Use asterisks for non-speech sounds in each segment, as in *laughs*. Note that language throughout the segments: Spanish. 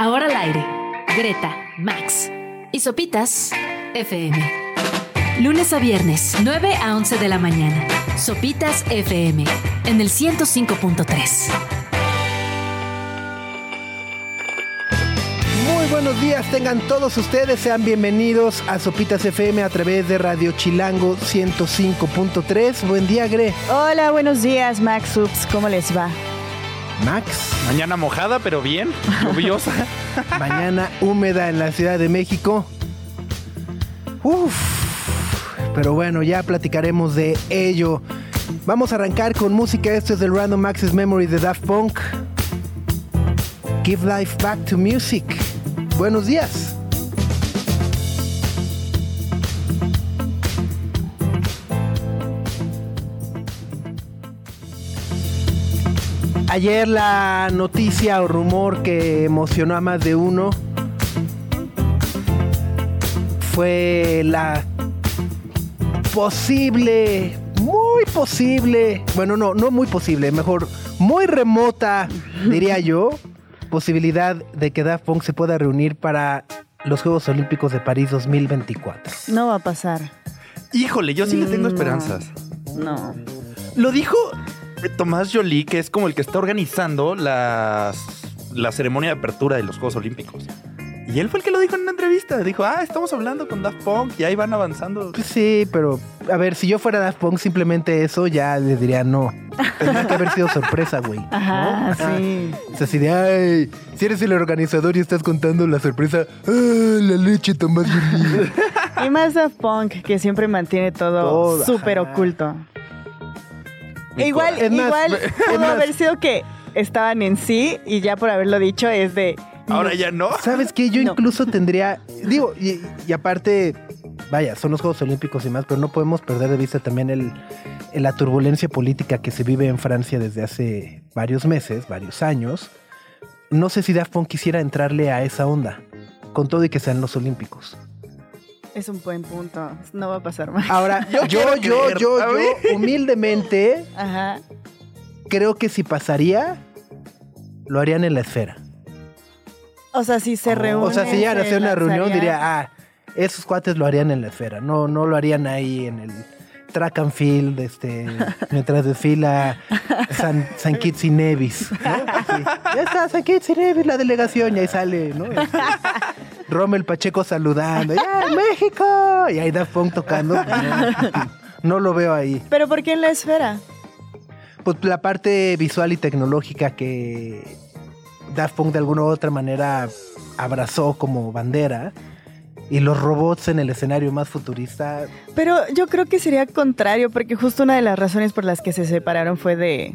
Ahora al aire. Greta, Max y Sopitas FM. Lunes a viernes, 9 a 11 de la mañana. Sopitas FM en el 105.3. Muy buenos días, tengan todos ustedes, sean bienvenidos a Sopitas FM a través de Radio Chilango 105.3. Buen día, Gre. Hola, buenos días, Max Ups. ¿Cómo les va? Max. Mañana mojada, pero bien, lluviosa. *laughs* Mañana húmeda en la Ciudad de México. Uf. Pero bueno, ya platicaremos de ello. Vamos a arrancar con música. Esto es del Random Access Memory de Daft Punk. Give life back to music. Buenos días. Ayer la noticia o rumor que emocionó a más de uno fue la posible, muy posible, bueno, no, no muy posible, mejor muy remota, diría *laughs* yo, posibilidad de que Daft Punk se pueda reunir para los Juegos Olímpicos de París 2024. No va a pasar. Híjole, yo sí le tengo No. esperanzas. No. Lo dijo Tomás Jolie, que es como el que está organizando las, la ceremonia de apertura de los Juegos Olímpicos. Y él fue el que lo dijo en una entrevista. Dijo, ah, estamos hablando con Daft Punk y ahí van avanzando. Pues sí, pero a ver, si yo fuera Daft Punk, simplemente eso ya le diría no. Tendría que haber sido sorpresa, güey. Ajá, ¿no? sí. O sea, así de, ay, si eres el organizador y estás contando la sorpresa, ¡ah, la leche, Tomás Jolie! Y más Daft Punk, que siempre mantiene todo súper oculto. Mi igual, cora- Es más, igual pudo más- haber sido que estaban en sí y ya por haberlo dicho es de... Ahora ya no. ¿Sabes qué? Yo No. incluso tendría, digo, y, y aparte, vaya, son los Juegos Olímpicos y más, pero no podemos perder de vista también el, el- la turbulencia política que se vive en Francia desde hace varios meses, varios años. No sé si Daft Punk quisiera entrarle a esa onda, con todo y que sean los Olímpicos. Es un buen punto. No va a pasar más. Ahora, *laughs* yo, yo, yo, yo, *laughs* humildemente, Ajá. creo que si pasaría, lo harían en la esfera. O sea, si se reúnen... O sea, si llegan a se hacer una reunión, diría, ah, esos cuates lo harían en la esfera. No, no lo harían ahí en el track and field, este, *laughs* mientras desfila San, San Kitts y Nevis. ya está San Kitts y Nevis, la delegación, y ahí sale, ¿no? Este, Rommel Pacheco saludando, ¡ya, México! Y ahí Daft Punk tocando. No, no lo veo ahí. ¿Pero por qué en la esfera? Pues la parte visual y tecnológica que Daft Punk de alguna u otra manera abrazó como bandera y los robots en el escenario más futurista. Pero yo creo que sería contrario, porque justo una de las razones por las que se separaron fue de.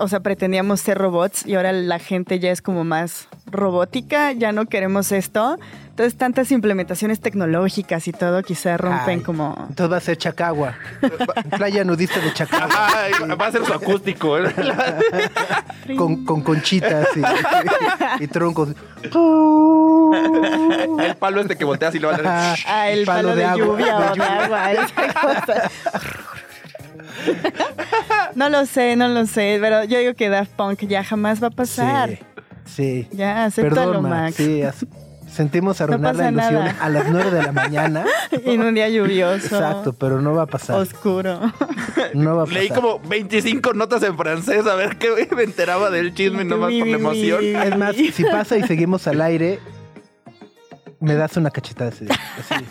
O sea, pretendíamos ser robots y ahora la gente ya es como más robótica, ya no queremos esto. Entonces, tantas implementaciones tecnológicas y todo quizá rompen Ay, como. Entonces va a ser Chacagua. Playa nudista de Chacagua. Ay, va a ser su acústico. ¿eh? *laughs* Con, con conchitas y, y troncos. El palo este que volteas y le va a. Ah, el Palo palo, de de, agua, lluvia de o de agua, esa cosa. *laughs* No lo sé, no lo sé, pero yo digo que Daft Punk ya jamás va a pasar. Sí, sí. Ya, acéptalo, Perdón, Max. Sí, as- sentimos arruinar la ilusión nada. a las 9 de la mañana. *laughs* En un día lluvioso. Exacto, pero no va a pasar. Oscuro. *laughs* No va a pasar. Leí como 25 notas en francés a ver qué me enteraba del chisme nomás por la emoción. Es más, si pasa y seguimos al aire, me das una cachetada ese día. Así,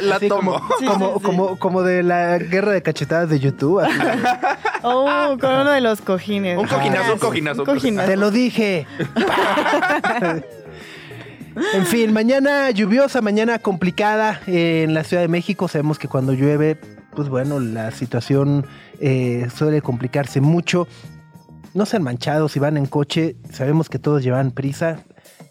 *laughs* La así tomo. como, Sí, como, sí, como, como de la guerra de cachetadas de YouTube. así. Oh, con uno de los cojines. Un cojinazo, un cojinazo. Un cojinazo. Te lo dije. *laughs* en fin, mañana lluviosa, mañana complicada eh, en la Ciudad de México. Sabemos que cuando llueve, pues bueno, la situación eh, suele complicarse mucho. No sean manchados, si van en coche, sabemos que todos llevan prisa,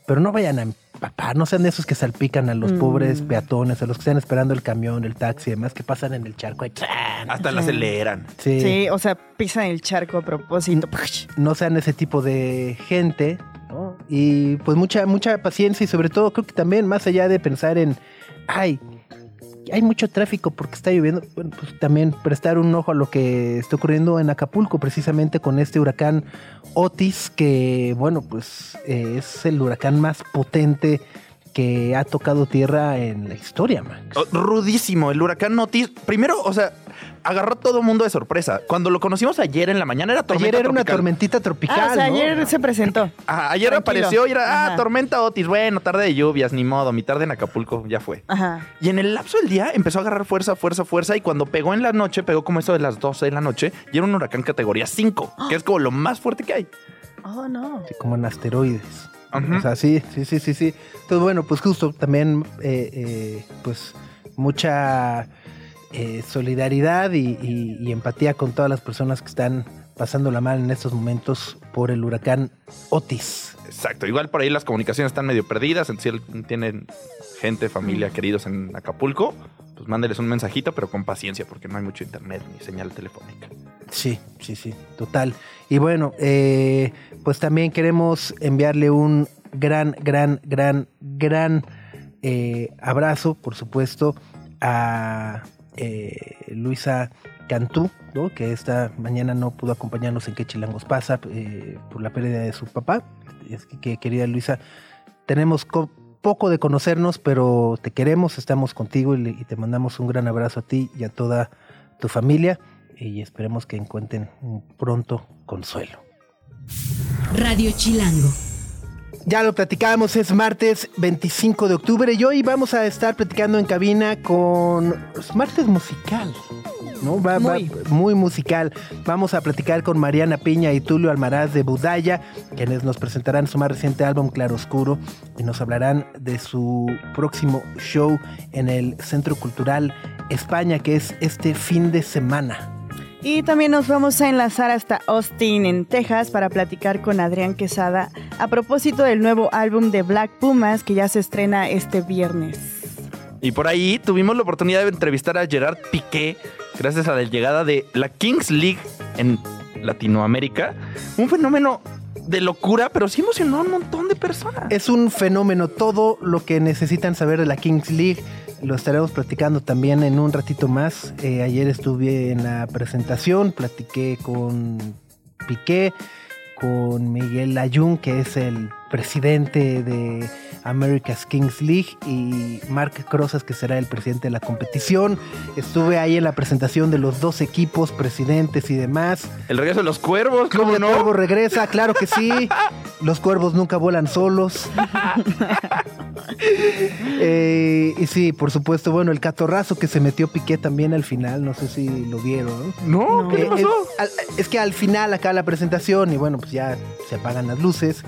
pero no vayan a empapar, no sean de esos que salpican a los Mm. pobres peatones, a los que están esperando el camión, el taxi, y demás, que pasan en el charco. ¡tran! Hasta la aceleran. Sí. Sí, o sea, pisan el charco a propósito. no sean ese tipo de gente, ¿no? Y pues mucha, mucha paciencia y sobre todo creo que también más allá de pensar en, ay, hay mucho tráfico porque está lloviendo. Bueno, pues también prestar un ojo a lo que está ocurriendo en Acapulco, precisamente con este huracán Otis, que, bueno, pues eh, es el huracán más potente que ha tocado tierra en la historia, Max. Oh, Rudísimo. El huracán Otis. Primero, o sea, agarró a todo mundo de sorpresa. Cuando lo conocimos ayer en la mañana era tormenta Ayer era una tormentita tropical. Ah, o sea, ¿no? ayer se presentó. Ajá, ayer Tranquilo. apareció y era, ah, Ajá. tormenta Otis. Bueno, tarde de lluvias, ni modo. Mi tarde en Acapulco ya fue. Ajá. Y en el lapso del día empezó a agarrar fuerza, fuerza, fuerza. Y cuando pegó en la noche, pegó como eso de las 12 de la noche. Y era un huracán categoría 5, que es como lo más fuerte que hay. Oh, no. Sí, como en asteroides. Ujú. O sea, sí, sí, sí, sí, sí. Entonces, bueno, pues justo también, eh, eh, pues, mucha eh, solidaridad y, y- y empatía con todas las personas que están pasándola mal en estos momentos por el huracán Otis. Exacto. Igual por ahí las comunicaciones están medio perdidas. En si él- tienen gente, familia, queridos en Acapulco, pues mándeles un mensajito, pero con paciencia, porque no hay mucho internet ni señal telefónica. Sí, sí, sí, total. Y bueno, eh, pues también queremos enviarle un gran, gran, gran, gran eh, abrazo, por supuesto, a eh, Luisa Cantú, que esta mañana no pudo acompañarnos en Que Chilangos pasa eh, por la pérdida de su papá. Es que, que, querida Luisa, tenemos co- poco de conocernos, pero te queremos, estamos contigo y, y te mandamos un gran abrazo a ti y a toda tu familia y esperemos que encuentren un pronto consuelo. Radio Chilango. Ya lo platicábamos, es martes 25 de octubre y hoy vamos a estar platicando en cabina con es martes musical. ¿no? Va, va- Muy. muy musical. Vamos a platicar con Mariana Piña y Tulio Almaraz de Budaya, quienes nos presentarán su más reciente álbum Claroscuro y nos hablarán de su próximo show en el Centro Cultural España, que es este fin de semana. Y también nos vamos a enlazar hasta Austin, en Texas, para platicar con Adrián Quesada a propósito del nuevo álbum de Black Pumas que ya se estrena este viernes. Y por ahí tuvimos la oportunidad de entrevistar a Gerard Piqué gracias a la llegada de la Kings League en Latinoamérica. Un fenómeno de locura, pero sí emocionó a un montón de personas. Es un fenómeno, todo lo que necesitan saber de la Kings League. Lo estaremos platicando también en un ratito más. Eh, ayer estuve en la presentación, platiqué con Piqué, con Miguel Ayun, que es el presidente de America's Kings League, y Mark Crozas, que será el presidente de la competición. Estuve ahí en la presentación de los dos equipos, presidentes y demás. El regreso de los cuervos, Club ¿cómo de no? Cuervos regresa, claro que sí. *laughs* Los cuervos nunca vuelan solos. *laughs* Eh, y sí, por supuesto, bueno, el catorrazo que se metió Piqué también al final, no sé si lo vieron. No, No. ¿qué le Eh, pasó? es, al- es que al final acá la presentación y bueno, pues ya se apagan las luces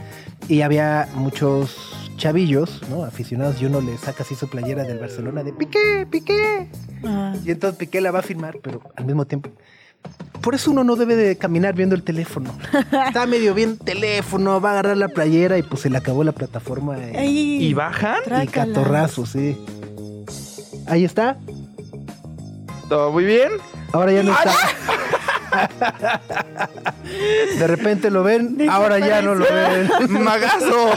y había muchos chavillos, ¿no? Aficionados y uno le saca así su playera del Barcelona de Piqué, Piqué. Ah. Y entonces Piqué la va a firmar, pero al mismo tiempo. Por eso uno no debe de caminar viendo el teléfono. *laughs* Está medio bien teléfono, va a agarrar la playera y pues se le acabó la plataforma. eh, Ay, ¿Y bajan? y catorrazo, sí. Ahí está. ¿Todo muy bien? Ahora ya no está. *laughs* De repente lo ven, ahora ya no lo ven. *laughs* ¡Magazo!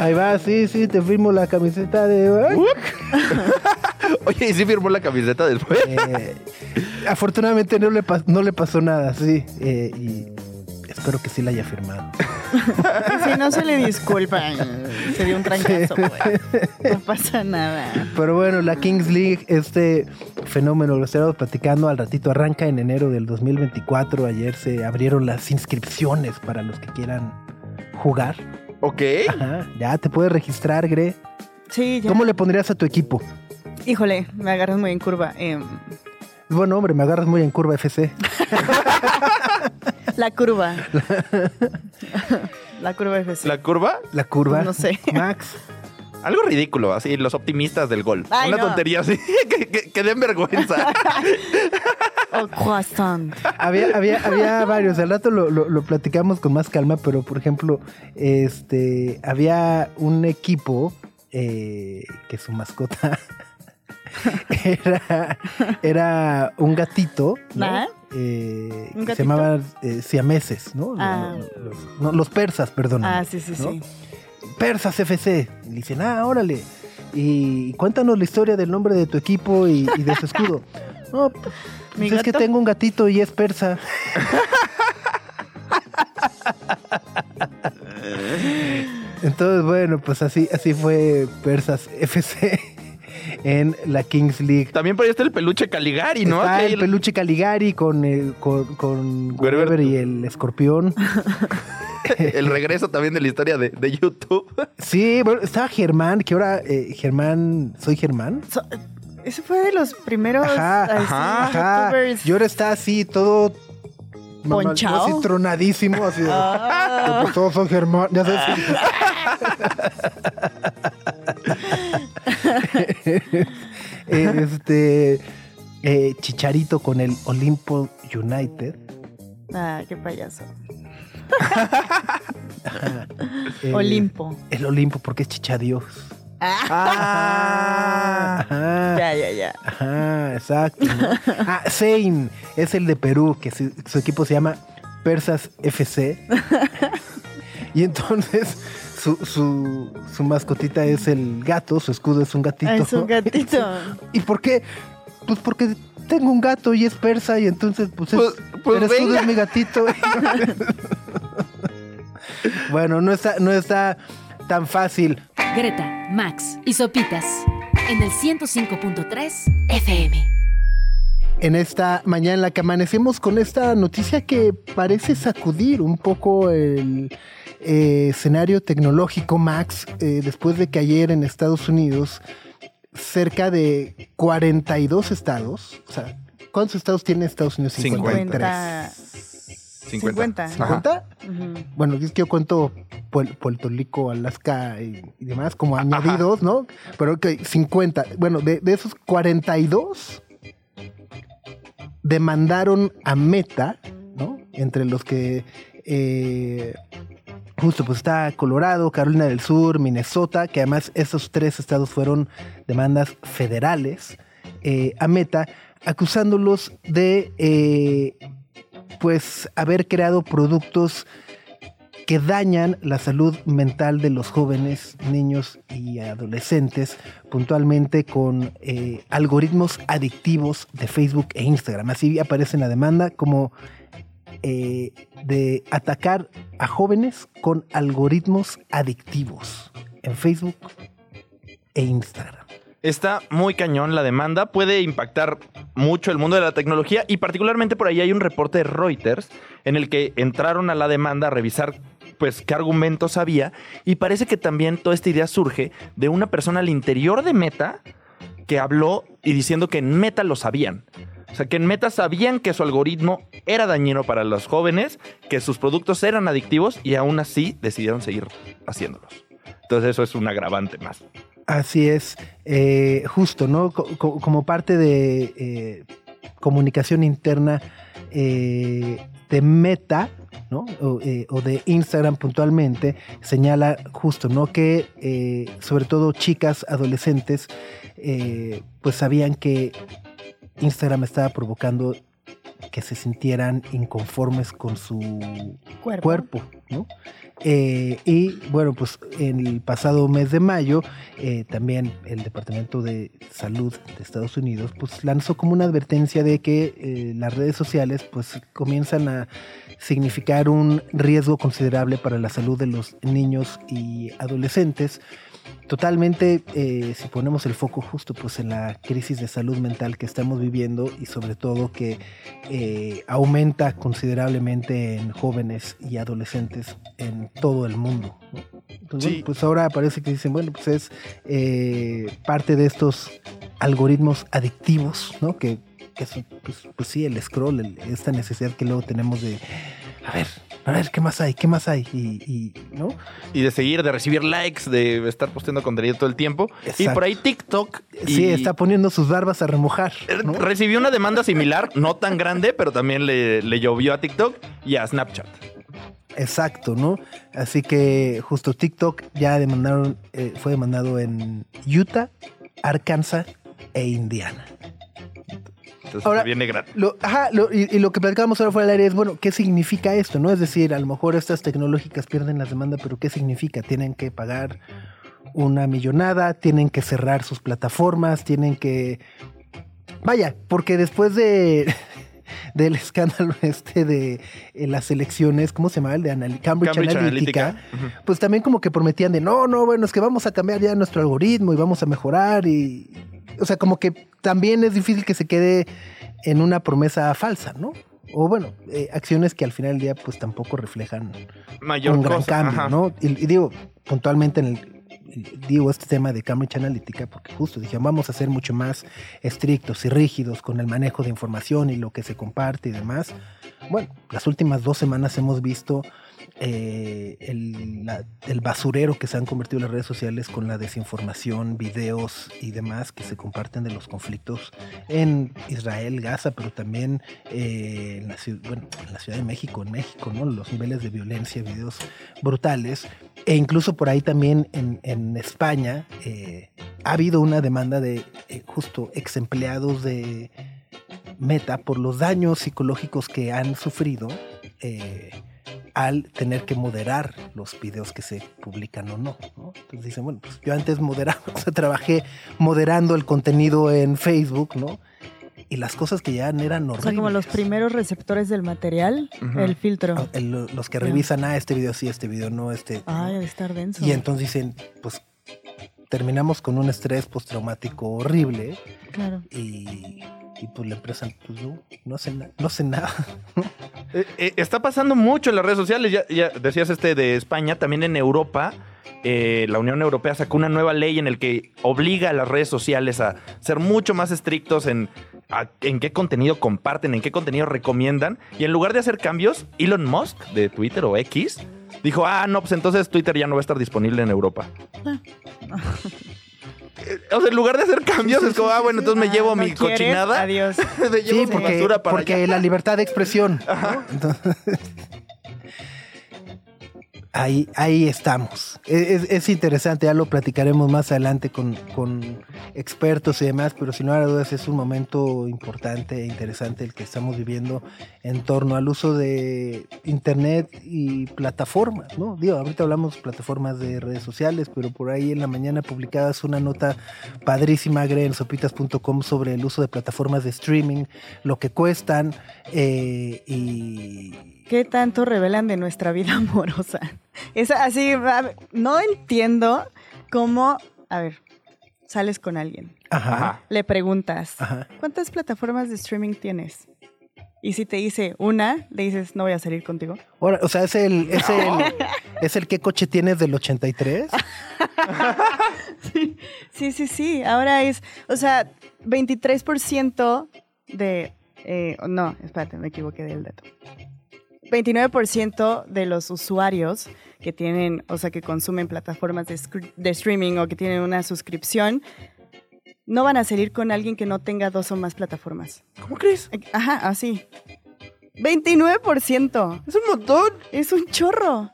Ahí va, sí, sí, te firmo la camiseta de. *laughs* Oye, ¿y sí firmó la camiseta después? Eh, afortunadamente no le, pas- no le pasó nada, sí. eh, y espero que sí la haya firmado. *laughs* Si no se le disculpa, se dio un trancazo, güey. No pasa nada. Pero bueno, la Kings League, este fenómeno, lo estaremos platicando al ratito, arranca en enero del 2024. Ayer se abrieron las inscripciones para los que quieran jugar. Ok. Ajá, ya te puedes registrar, Gre. Sí, ya. ¿Cómo le pondrías a tu equipo? Híjole, me agarras muy en curva. Em, Bueno, hombre, me agarras muy en curva FC. *laughs* la curva. La curva FC. ¿La curva? La curva. No sé. Max. Algo ridículo, así, los optimistas del gol. Ay, Una no. tontería así, *laughs* que, que- que den vergüenza. *laughs* O croissant. Había, había, había varios. Al rato lo, lo- lo platicamos con más calma, pero por ejemplo, este había un equipo eh, que su mascota *laughs* era, era un gatito. ¿no? ¿Ah? Eh, ¿Un que se llamaban eh, siameses, ¿no? Ah. Los, no, los persas, perdón. Ah, sí, sí, ¿no? sí. Persas FC. Y dicen, ah, órale. Y cuéntanos la historia del nombre de tu equipo y, y de su escudo. *laughs* No, pues ¿Mi es que tengo un gatito y es persa. *laughs* Entonces, bueno, pues así, así fue Persas FC en la Kings League. También por ahí está el peluche Caligari, ¿no? Está el el- peluche Caligari con, el, con, con y el escorpión. *laughs* el regreso también de la historia de, de YouTube. *laughs* Sí, bueno, estaba Germán, que ahora eh, Germán, soy Germán. So- ese fue de los primeros Ajá, así, ajá, Ajá. youtubers. Y ahora está así, todo. Ponchao. Así tronadísimo, así. de, Ah. Pues todos son Germán, ya sabes. *laughs* *laughs* este. eh, Chicharito con el Olimpo United. Ah, qué payaso. *laughs* Olimpo. El Olimpo, porque es Chichadios. Ah, Ajá. ya, ya, ya. Ajá, exacto. ¿no? Ah, Zane es el de Perú, que su, su equipo se llama Persas FC. *laughs* y entonces su, su, su mascotita es el gato, su escudo es un gatito. Ah, es un gatito. *laughs* ¿Y por qué? Pues porque tengo un gato y es persa y entonces pues, es, Pues- pues el escudo venga. es mi gatito. *laughs* *laughs* bueno, no está, no está tan fácil. Greta, Max y Sopitas en el 105.3 FM. en esta mañana en la que amanecemos con esta noticia que parece sacudir un poco el eh, escenario tecnológico, Max, eh, después de que ayer en Estados Unidos cerca de 42 estados, o sea, ¿cuántos estados tiene Estados Unidos? 50. 50. 50. Ajá. ¿50? Ujú. Bueno, es que yo cuento Puerto Rico, Alaska y, y demás como añadidos, ¿no? Pero ok, 50. Bueno, de, de esos 42 demandaron a Meta, ¿no? Entre los que eh, justo pues está Colorado, Carolina del Sur, Minnesota, que además esos tres estados fueron demandas federales eh, a Meta, acusándolos de eh, pues haber creado productos que dañan la salud mental de los jóvenes, niños y adolescentes, puntualmente con eh, algoritmos adictivos de Facebook e Instagram. Así aparece en la demanda como eh, de atacar a jóvenes con algoritmos adictivos en Facebook e Instagram. Está muy cañón la demanda, puede impactar mucho el mundo de la tecnología y particularmente por ahí hay un reporte de Reuters en el que entraron a la demanda a revisar pues qué argumentos había y parece que también toda esta idea surge de una persona al interior de Meta que habló y diciendo que en Meta lo sabían. O sea, que en Meta sabían que su algoritmo era dañino para los jóvenes, que sus productos eran adictivos y aún así decidieron seguir haciéndolos. Entonces eso es un agravante más. Así es, eh, justo, ¿no? Co- co- como parte de eh, comunicación interna eh, de Meta, ¿no? O, de Instagram puntualmente, señala justo, ¿no? Que sobre todo chicas, adolescentes, pues sabían que Instagram estaba provocando que se sintieran inconformes con su Cuerpo. cuerpo, ¿no? Eh, y bueno, pues en el pasado mes de mayo, eh, también el Departamento de Salud de Estados Unidos, pues lanzó como una advertencia de que eh, las redes sociales, pues comienzan a significar un riesgo considerable para la salud de los niños y adolescentes. Totalmente, eh, si ponemos el foco justo pues en la crisis de salud mental que estamos viviendo y sobre todo que eh, aumenta considerablemente en jóvenes y adolescentes en todo el mundo. ¿no? Entonces, Sí. bueno, pues ahora parece que dicen, bueno, pues es eh, parte de estos algoritmos adictivos, ¿no? Que, que son, pues, pues sí, el scroll, el- esta necesidad que luego tenemos de, a ver, a ver, ¿qué más hay? ¿Qué más hay? Y, y, ¿no? y de seguir, de recibir likes, de estar posteando contenido todo el tiempo. Y por ahí TikTok. Sí, está poniendo sus barbas a remojar. ¿no? Recibió una demanda similar, no tan grande, pero también le, le llovió a TikTok y a Snapchat. Exacto, ¿no? Así que justo TikTok ya demandaron, eh, fue demandado en Utah, Arkansas e Indiana. Entonces Ahora- viene gratis. Lo, ajá, lo- y, y lo que platicamos ahora fuera del aire es, bueno, ¿qué significa esto? ¿No? Es decir, a lo mejor estas tecnológicas pierden las demandas, pero ¿qué significa? Tienen que pagar una millonada, tienen que cerrar sus plataformas, tienen que... Vaya, porque después de *laughs* del escándalo *laughs* este de eh, las elecciones, ¿cómo se llama? El de Anal- Cambridge, Cambridge Analytica, pues también como que prometían de, no, no, bueno, es que vamos a cambiar ya nuestro algoritmo y vamos a mejorar y... O sea, como que también es difícil que se quede en una promesa falsa, ¿no? O bueno, eh, acciones que al final del día pues tampoco reflejan Mayor un gran cosa. cambio, ajá. ¿no? Y, y digo, puntualmente en el digo este tema de Cambridge Analytica porque justo dije vamos a ser mucho más estrictos y rígidos con el manejo de información y lo que se comparte y demás. Bueno, las últimas dos semanas hemos visto eh, el, basurero que se han convertido las redes sociales con la desinformación, videos y demás que se comparten de los conflictos en Israel, Gaza, pero también eh, en, la, bueno, en la Ciudad de México, en México, ¿no? Los niveles de violencia, videos brutales. E incluso por ahí también en, en España eh, ha habido una demanda de eh, justo ex empleados de Meta por los daños psicológicos que han sufrido eh, al tener que moderar los videos que se publican o no, ¿no? Entonces dicen, bueno, pues yo antes moderaba, *laughs* o sea, trabajé moderando el contenido en Facebook, ¿no? Y las cosas que ya eran O horribles. sea, como los primeros receptores del material, el filtro. Ah, el- los que revisan, ah, este video sí, este video no, este... Ay, ¿no? ha de estar denso. Y entonces dicen, pues terminamos con un estrés postraumático horrible Claro. y, y pues la empresa pues no, no hace, na- no hace nada. *laughs* Eh, eh, está pasando mucho en las redes sociales. Ya, decías este de España, también en Europa. eh, la Unión Europea sacó una nueva ley en el que obliga a las redes sociales a ser mucho más estrictos en, en qué contenido comparten, en qué contenido recomiendan. Y en lugar de hacer cambios, Elon Musk de Twitter o X dijo, ah, no, pues entonces Twitter ya no va a estar disponible en Europa. *laughs* O sea, en lugar de hacer cambios, Sí, sí, es como, ah, bueno, entonces me Ah, llevo ¿no mi cochinada. Adiós. *laughs* me llevo Sí, mi porque, basura para porque allá. la libertad de expresión. ¿no? Entonces, ahí, ahí estamos. Es, es interesante, ya lo platicaremos más adelante con, con expertos y demás, pero sin lugar a dudas es un momento importante e interesante el que estamos viviendo en torno al uso de Internet y plataformas, ¿no? Digo, ahorita hablamos de plataformas de redes sociales, pero por ahí en la mañana publicadas una nota padrísima, Gre, en sopitas.com sobre el uso de plataformas de streaming, lo que cuestan eh, y... ¿Qué tanto revelan de nuestra vida *laughs* amorosa? Es así, no entiendo cómo, a ver, sales con alguien, Ajá, le preguntas, ajá. ¿cuántas plataformas de streaming tienes? Y si te dice una, le dices, no voy a salir contigo. Ahora, o sea, es el, *laughs* es el, es el qué coche tienes del 83. *laughs* Sí, sí, sí. Ahora es, o sea, 23% de... eh, no, espérate, me equivoqué del dato. 29% de los usuarios que tienen, o sea, que consumen plataformas de, streaming o que tienen una suscripción, no van a salir con alguien que no tenga dos o más plataformas. ¿Cómo crees? Ajá, así. 29%. Es un montón. Es un chorro.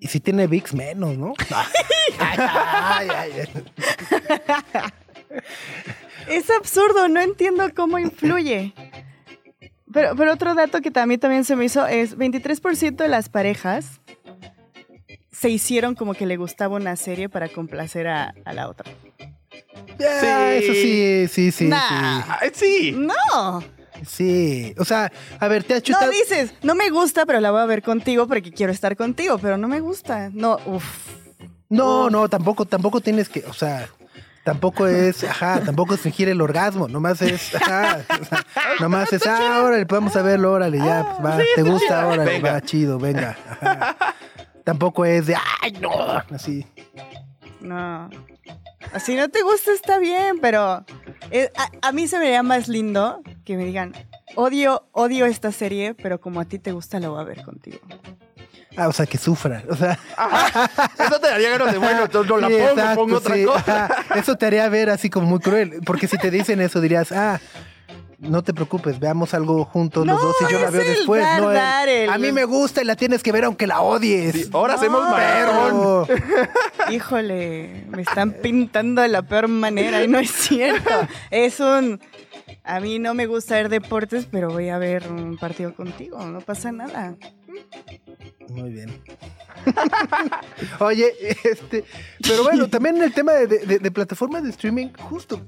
Y si tiene VIX menos, ¿no? *laughs* Ay, ay, ay. Es absurdo, no entiendo cómo influye. Pero, pero otro dato que también, también se me hizo es 23% de las parejas se hicieron como que le gustaba una serie para complacer a, a la otra. Sí. Eso sí, sí, sí, Nah. Ah, sí. No, sí. O sea, a ver, te has no chutado. dices, no me gusta, pero la voy a ver contigo porque quiero estar contigo, pero no me gusta. No, uff. No, Uf. no, tampoco, tampoco tienes que, o sea, tampoco es, ajá, tampoco es fingir el orgasmo, nomás es, ajá, *laughs* nomás es, ah, órale, vamos a verlo, órale, ya, pues va, te gusta, órale, Venga. va, chido, venga. ajá. Tampoco es de, ay, no, así. No. Así no te gusta, está bien, pero eh, a, a mí se me vería más lindo que me digan, odio, odio esta serie, pero como a ti te gusta, la voy a ver contigo. Ah, o sea, que sufra, o sea. Eso te daría ganas de, bueno, entonces no la pongo, exacto, pongo otra sí, cosa. ajá. Eso te haría ver así como muy cruel, porque si te dicen eso dirías, ah, no te preocupes, veamos algo juntos los dos y yo la veo el después. dar, no, el, dar, el- A mí me gusta y la tienes que ver aunque la odies. Sí, ahora hacemos No. Pero- Híjole, me están pintando de la peor manera y no es cierto. Es un... A mí no me gusta ver deportes, pero voy a ver un partido contigo, no pasa nada. Muy bien. Oye, este, pero bueno, también el tema de, de- de plataformas de streaming, justo,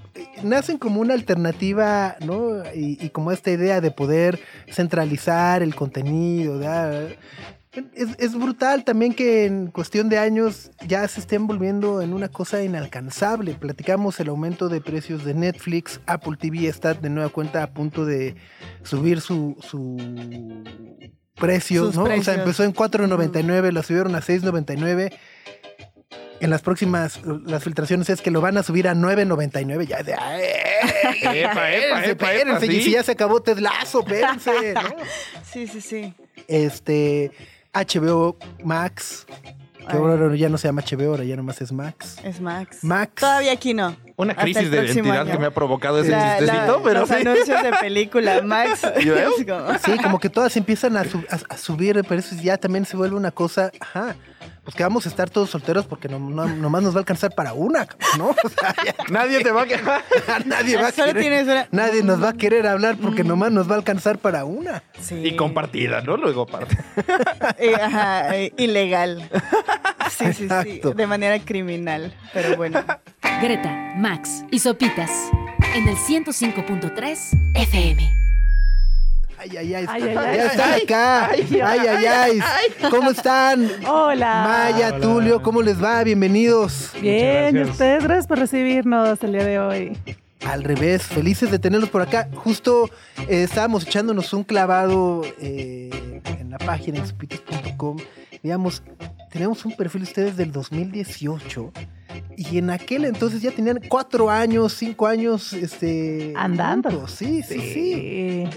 nacen como una alternativa, ¿no? Y, como esta idea de poder centralizar el contenido. Es, es brutal también que en cuestión de años ya se estén volviendo en una cosa inalcanzable. Platicamos el aumento de precios de Netflix, Apple TV está de nueva cuenta a punto de subir su, su precio, Sus ¿no? O precios. sea, empezó en 4.99, la subieron a 6.99. En las próximas, las filtraciones es que lo van a subir a 9.99. Ya de, ¡ay! *laughs* Epa, epa, epa, epa, y sí. si ya se acabó Ted Lasso, espérense, *laughs* ¿no? Sí, sí, sí. Este, HBO Max, que Ay. ahora ya no se llama HBO, ahora ya nomás es Max. Es Max. Max. Todavía aquí no. Una crisis de identidad año. que me ha provocado ese La- la- chistecito, pero los sí. anuncios de *laughs* película Max. ¿Y veo? *laughs* es como- Sí, como que todas empiezan a, su- a- a subir, pero eso ya también se vuelve una cosa, ajá, pues que vamos a estar todos solteros porque no, no- nomás nos va a alcanzar para una, ¿no? *laughs* O sea, ya Nadie te va a quejar. nadie va a Solo querer, tienes una- nadie nos va a querer hablar porque nomás nos va a alcanzar para una. Sí. Y compartida, ¿no? Luego aparte. Ajá, eh, ilegal. Sí, sí, sí. De manera criminal. Pero bueno. Greta, Max y Sopitas en el 105.3 FM. Ay, ay, ay, Ay, ay, ya ay. están acá. Ay, ay, ay, ¿Cómo están? Hola. Maya, Hola. Tulio, ¿cómo les va? Bienvenidos. Bien, y gracias. ustedes, gracias por recibirnos el día de hoy. Al revés, felices de tenerlos por acá. Justo eh, estábamos echándonos un clavado eh, en la página en supitas.com. Digamos, tenemos un perfil de ustedes del 2018 y en aquel entonces ya tenían cuatro años, cinco años, este, Andando. juntos. Sí, sí, sí.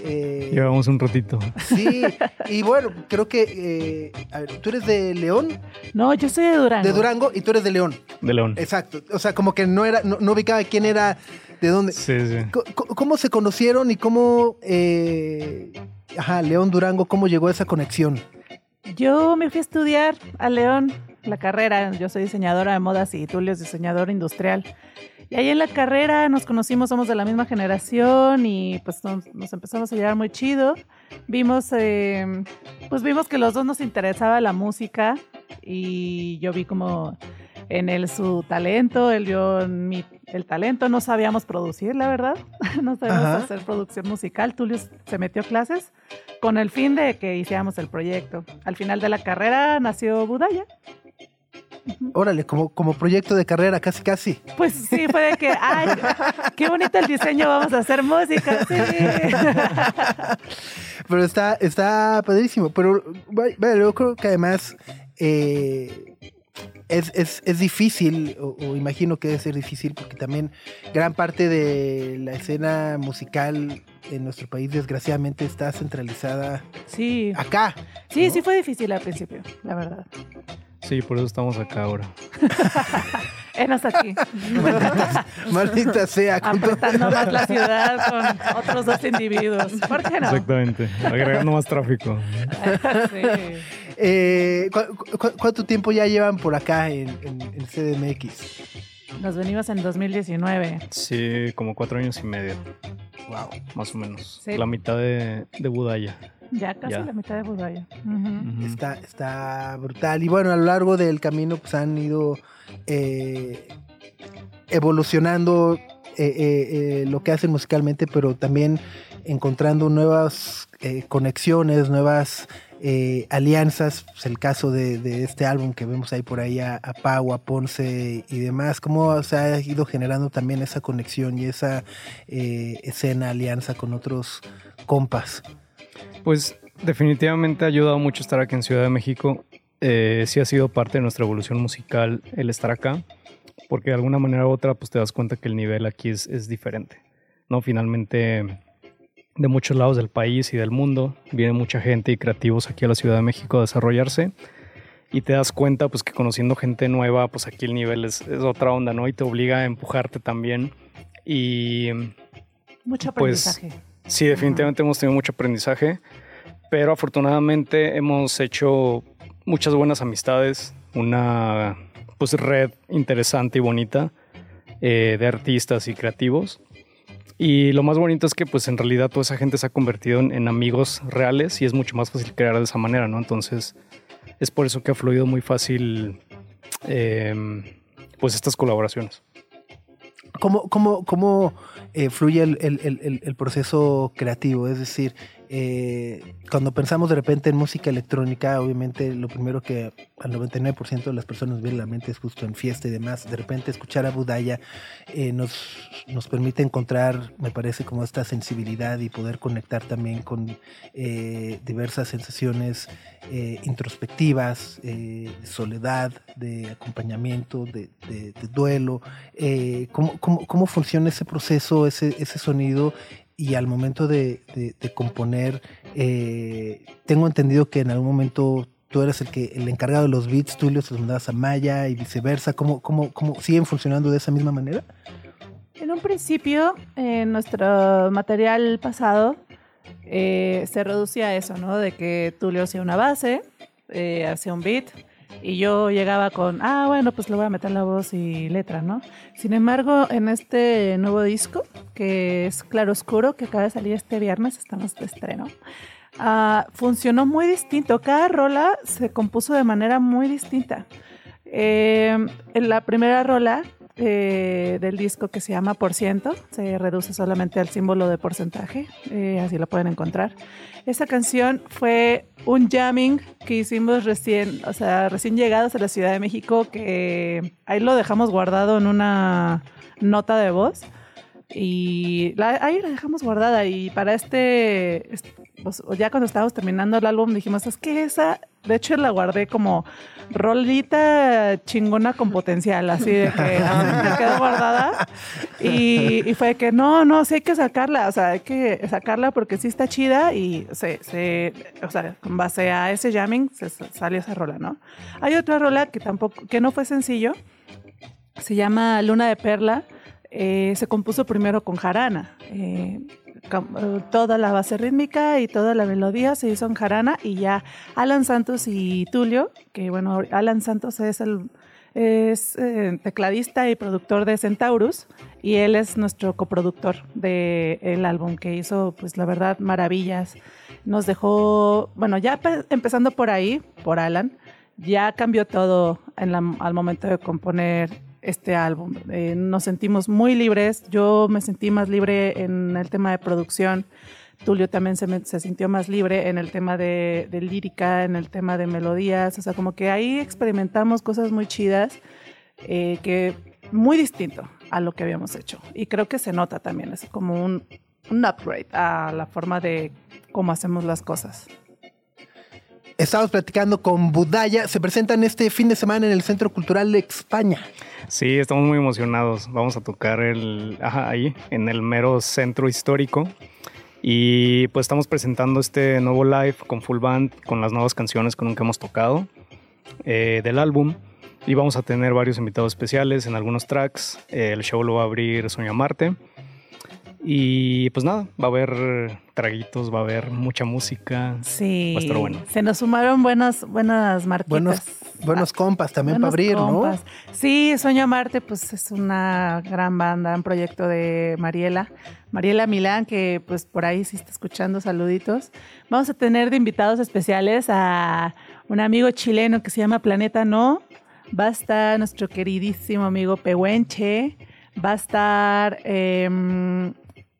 Eh, Llevamos un ratito. sí, y bueno, creo que, eh, a ver, tú eres de León, No, yo soy de Durango. de Durango y tú eres de León. De León. Exacto. O sea, como que no era, no, no ubicaba quién era, de dónde. Sí, sí. ¿Cómo se conocieron y cómo, eh, ajá, León Durango, cómo llegó a esa conexión? Yo me fui a estudiar a León, la carrera. Yo soy diseñadora de modas y Tulio es diseñador industrial. Y ahí en la carrera nos conocimos, somos de la misma generación y pues nos, nos empezamos a llevar muy chido. Vimos, eh, pues vimos que los dos nos interesaba la música y yo vi como en él su talento, él vio mi, el talento. No sabíamos producir, la verdad. *laughs* No sabíamos Ajá. hacer producción musical. Tulio se metió a clases con el fin de que hiciéramos el proyecto. Al final de la carrera nació Budaya. Órale, como, como proyecto de carrera, casi, casi. Pues sí, fue de que, *laughs* ay, qué bonito el diseño, vamos a hacer música. Sí. *laughs* Pero está, está padrísimo. Pero vaya, yo creo que además eh, es, es- es difícil, o, o imagino que debe ser difícil, porque también gran parte de la escena musical en nuestro país, desgraciadamente, está centralizada Sí, acá. sí, ¿no? sí fue difícil al principio, la verdad. Sí, por eso estamos acá ahora. *laughs* Enos aquí, *laughs* Maldita sea. apretando más la ciudad con otros dos individuos. ¿Por qué no? Exactamente. Agregando más tráfico. *laughs* Sí. Eh, ¿cu- cu- cuánto tiempo ya llevan por acá en, en- en CDMX? Nos venimos en 2019. Sí, como cuatro años y medio, Wow. más o menos. Sí. La mitad de, de Budaya. Ya casi Ya. la mitad de Budaya. Está, está brutal. Y bueno, a lo largo del camino pues han ido eh, evolucionando eh, eh, eh, lo que hacen musicalmente, pero también encontrando nuevas eh, conexiones, nuevas eh, alianzas. Pues, el caso de, este álbum que vemos ahí por ahí a, a Pau, a Ponce y demás. Cómo se ha ido generando también esa conexión y esa eh, escena, alianza con otros compas. Pues definitivamente ha ayudado mucho estar aquí en Ciudad de México. Eh, sí ha sido parte de nuestra evolución musical el estar acá, porque de alguna manera u otra pues te das cuenta que el nivel aquí es, es diferente. ¿no? Finalmente de muchos lados del país y del mundo viene mucha gente y creativos aquí a la Ciudad de México a desarrollarse y te das cuenta pues que conociendo gente nueva pues aquí el nivel es, es otra onda, ¿no? Y te obliga a empujarte también y Mucho Pues, aprendizaje. Sí, definitivamente hemos tenido mucho aprendizaje, pero afortunadamente hemos hecho muchas buenas amistades, una pues red interesante y bonita eh, de artistas y creativos. Y lo más bonito es que pues en realidad toda esa gente se ha convertido en, amigos reales y es mucho más fácil crear de esa manera, ¿no? Entonces es por eso que ha fluido muy fácil eh, pues estas colaboraciones. ¿Cómo, cómo, cómo eh, fluye el- el- el proceso creativo? Es decir, eh, cuando pensamos de repente en música electrónica, obviamente lo primero que al 99% de las personas viene la mente es justo en fiesta y demás. De repente escuchar a Budaya eh, nos, nos permite encontrar, me parece, como esta sensibilidad y poder conectar también con eh, diversas sensaciones introspectivas, soledad, de acompañamiento, de, de- duelo. ¿cómo, cómo, cómo funciona ese proceso, ese, ese sonido? Y al momento de, de- componer, eh, tengo entendido que en algún momento tú eres el que el encargado de los beats, tú los mandabas a Maya y viceversa. ¿Cómo, cómo, cómo siguen funcionando de esa misma manera? En un principio, en nuestro material pasado, eh, se reducía a eso, ¿no? De que Tulio hacía una base, eh, hacía un beat, y yo llegaba con, ah, bueno, pues le voy a meter la voz y letra, ¿no? Sin embargo, en este nuevo disco, que es Claro Oscuro, que acaba de salir este viernes, estamos de estreno, ah, funcionó muy distinto. Cada rola se compuso de manera muy distinta. Eh, en la primera rola eh, del disco que se llama Por ciento, se reduce solamente al símbolo de porcentaje, eh, así lo pueden encontrar. Esa canción fue un jamming que hicimos recién, o sea, recién llegados a la Ciudad de México, que ahí lo dejamos guardado en una nota de voz. Y la- ahí la dejamos guardada y para este, est- pues, ya cuando estábamos terminando el álbum dijimos, es que esa, de hecho la guardé como rolita chingona con potencial, así de que *laughs* ah, me quedó guardada y, y fue que no, no, sí hay que sacarla, o sea, hay que sacarla porque sí está chida y se, se o sea, con base a ese jamming se salió esa rola, ¿no? Hay otra rola que tampoco, que no fue sencillo, se llama Luna de Perla, eh, se compuso primero con jarana. eh, eh, toda la base rítmica y toda la melodía se hizo en jarana y ya Alan Santos y Tulio, que bueno, Alan Santos es el es tecladista y productor de Centaurus y él es nuestro coproductor del álbum que hizo pues la verdad maravillas. Nos dejó, bueno, ya pe- empezando por ahí, por Alan, ya cambió todo al momento de componer este álbum. Eh, nos sentimos muy libres. Yo me sentí más libre en el tema de producción. Tulio también se, sintió más libre en el tema de, de lírica, en el tema de melodías. O sea, como que ahí experimentamos cosas muy chidas, eh, que muy distinto a lo que habíamos hecho. Y creo que se nota también. Es como un, un upgrade a la forma de cómo hacemos las cosas. Estamos platicando con Budaya. Se presentan este fin de semana en el Centro Cultural de España. Sí, estamos muy emocionados. Vamos a tocar el, ahí, en el mero centro histórico. Y pues estamos presentando este nuevo live con full band, con las nuevas canciones que nunca hemos tocado eh, del álbum. Y vamos a tener varios invitados especiales en algunos tracks. El show lo va a abrir Soña Marte. Y pues nada, va a haber traguitos, va a haber mucha música. Sí. Va a estar bueno. Se nos sumaron buenas, buenas marquitas. Buenos, buenos compas también para Buenos abrir, compas. Sí, Sueño Marte, pues es una gran banda, un proyecto de Mariela. Mariela Milán, que pues por ahí sí está escuchando, saluditos. Vamos a tener de invitados especiales a un amigo chileno que se llama Planeta No. Va a estar nuestro queridísimo amigo Pehuenche. Va a estar... em,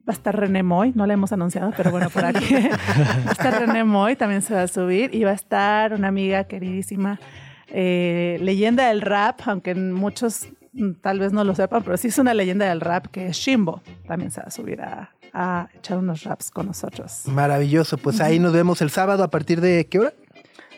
Va a estar René Moy, no la hemos anunciado, pero bueno, por aquí. *laughs* va a estar René Moy, también se va a subir. Y va a estar una amiga queridísima, eh, leyenda del rap, aunque muchos mm, tal vez no lo sepan, pero sí es una leyenda del rap que es Shimbo. También se va a subir a, a echar unos raps con nosotros. ¿no? Maravilloso. Pues ahí nos vemos el sábado a partir de qué hora?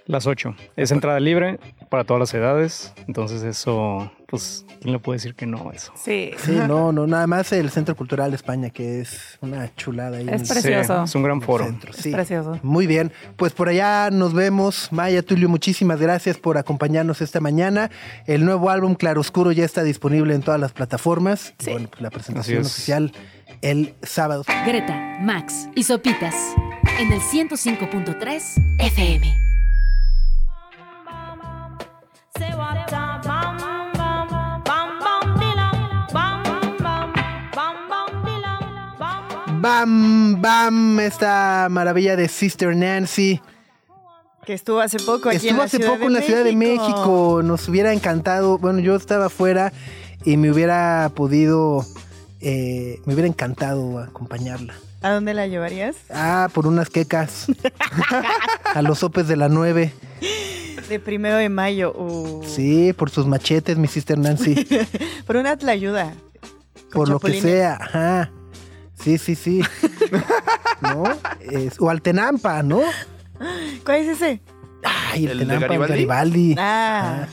Las 8. Es entrada libre para todas las edades. Entonces eso, pues, ¿quién le puede decir que no a eso? Sí. Sí, no, *laughs* no, nada más el Centro Cultural de España, que es una chulada. ahí en Es el precioso. Sí, es un gran foro. centro. Es Sí. precioso. Muy bien, pues por allá nos vemos. Maya Tulio, muchísimas gracias por acompañarnos esta mañana. El nuevo álbum Claroscuro ya está disponible en todas las plataformas. Sí. bueno, pues la presentación es. oficial el sábado. Greta, Max y Sopitas en el 105.3 FM. Bam Bam, esta maravilla de Sister Nancy. Que estuvo hace poco aquí en Estuvo la hace poco en la Ciudad de México. Nos hubiera encantado. Bueno, yo estaba afuera y me hubiera podido. eh, me hubiera encantado acompañarla. ¿A dónde la llevarías? Ah, por unas quecas. *laughs* a los sopes de la 9. De primero de mayo. uh. Sí, por sus machetes, mi sister Nancy. *laughs* Por una tlayuda. por lo que sea. Ajá. Sí, sí, sí. *laughs* ¿No? Es- o al Tenampa, ¿no? ¿Cuál es ese? Ay, el, ¿El de Tenampa, el Garibaldi? Garibaldi. Ah,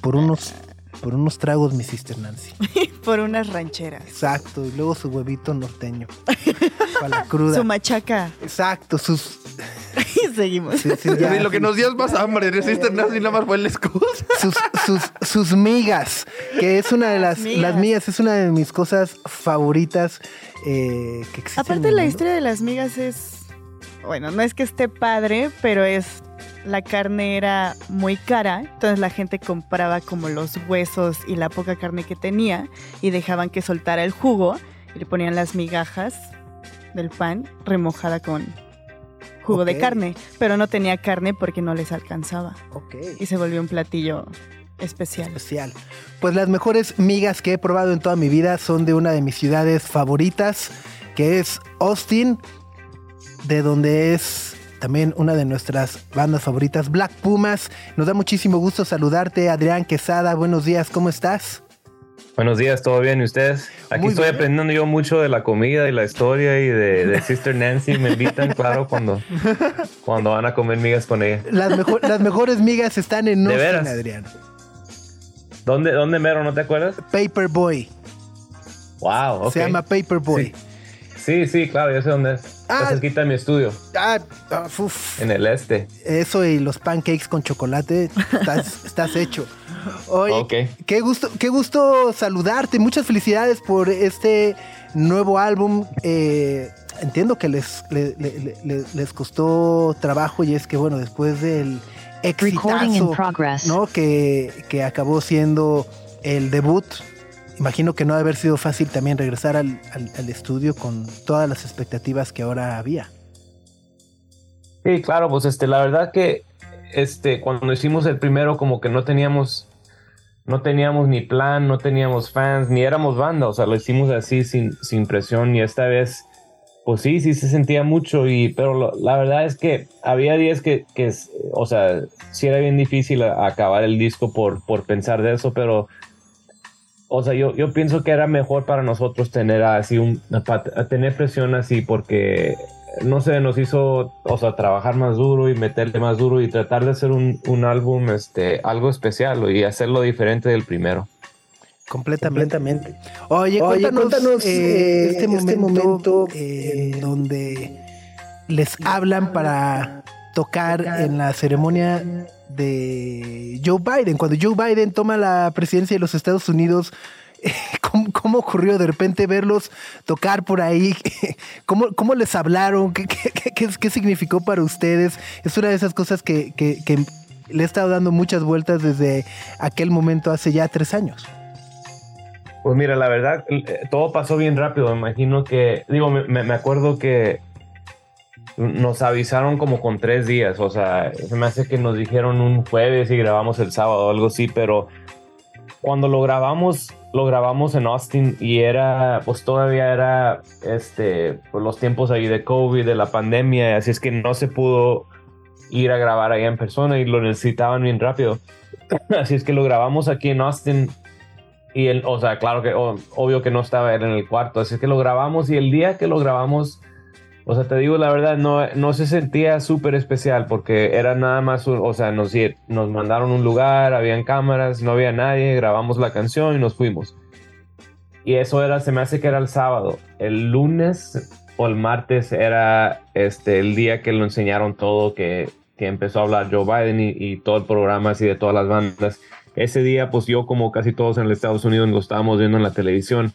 Por unos, por unos tragos, mi sister Nancy. *laughs* por unas rancheras. Exacto. Y luego su huevito norteño. *laughs* Para la cruda. Su machaca. Exacto, sus. *laughs* Y seguimos. sí, sí, ya, Y lo que nos dio es más hambre. Resisten nada y nada más fue el sus, sus, sus migas, que es una de las, Migas. las migas, es una de mis cosas favoritas eh, que existen. Aparte en el la historia de las migas es, bueno, no es que esté padre, pero es la carne era muy cara, entonces la gente compraba como los huesos y la poca carne que tenía y dejaban que soltara el jugo y le ponían las migajas del pan remojada con jugo de carne, pero no tenía carne porque no les alcanzaba Ok. y se volvió un platillo especial. especial. Pues las mejores migas que he probado en toda mi vida son de una de mis ciudades favoritas, que es Austin, de donde es también una de nuestras bandas favoritas, Black Pumas. Nos da muchísimo gusto saludarte, Adrián Quesada. Buenos días, ¿cómo estás? Buenos días, ¿todo bien? ¿Y ustedes? Aquí Muy estoy bien. aprendiendo yo mucho de la comida y la historia y de, de Sister Nancy. Me invitan, *laughs* claro, cuando, cuando van a comer migas con ella. Las, mejo- las mejores migas están en ¿De Austin? Adrián. ¿Dónde, ¿Dónde mero? ¿No te acuerdas? Paperboy. Wow, ok. Se llama Paperboy. Sí, sí, claro, yo sé dónde es. Ah. Está cerquita de mi estudio, Ah, ah, uf. en el este. Eso y los pancakes con chocolate, estás, *laughs* estás hecho. Oye, qué gusto, qué gusto saludarte. Muchas felicidades por este nuevo álbum. Eh, entiendo que les, le- le- le- les costó trabajo y es que, bueno, después del exitazo. ¿no? que, que acabó siendo el debut, imagino que no ha de haber sido fácil también regresar al, al- al estudio con todas las expectativas que ahora había. Sí, claro, pues este, la verdad que este, cuando hicimos el primero, como que no teníamos, no teníamos ni plan, no teníamos fans, ni éramos banda, o sea, lo hicimos así sin, sin presión y esta vez, pues sí, sí se sentía mucho, y, pero la verdad es que había días que, que o sea, sí era bien difícil acabar el disco por, por pensar de eso, pero, o sea, yo, yo pienso que era mejor para nosotros tener así un, tener presión así porque no sé, nos hizo, o sea, trabajar más duro y meterle más duro y tratar de hacer un, un álbum, este, algo especial y hacerlo diferente del primero. Completamente. Oye, Oye, cuéntanos, cuéntanos, eh, eh, este, este momento, momento, eh, en donde les hablan para tocar en la ceremonia de Joe Biden. Cuando Joe Biden toma la presidencia de los Estados Unidos, *laughs* ¿cómo, ocurrió de repente verlos tocar por ahí? *laughs* ¿Cómo, cómo les hablaron? ¿Qué, qué, qué- significó para ustedes? Es una de esas cosas que, que- le he estado dando muchas vueltas desde aquel momento hace ya tres años. Pues mira, la verdad, todo pasó bien rápido. Me imagino que, digo, me- me acuerdo que nos avisaron como con tres días. O sea, se me hace que nos dijeron un jueves y grabamos el sábado o algo así, pero cuando lo grabamos, lo grabamos en Austin y era, pues todavía era, este, pues los tiempos ahí de COVID, de la pandemia, así es que no se pudo ir a grabar allá en persona y lo necesitaban bien rápido. *laughs* Así es que lo grabamos aquí en Austin y él, o sea, claro que obvio que no estaba él en el cuarto, así que lo grabamos y el día que lo grabamos, o sea, te digo la verdad, no, no se sentía súper especial porque era nada más, o sea, nos, nos mandaron un lugar, habían cámaras, no había nadie, grabamos la canción y nos fuimos. Y eso era, se me hace que era el sábado. El lunes o el martes era este, el día que lo enseñaron todo, que, que empezó a hablar Joe Biden y, y todo el programa así de todas las bandas ese día, pues yo como casi todos en los Estados Unidos lo estábamos viendo en la televisión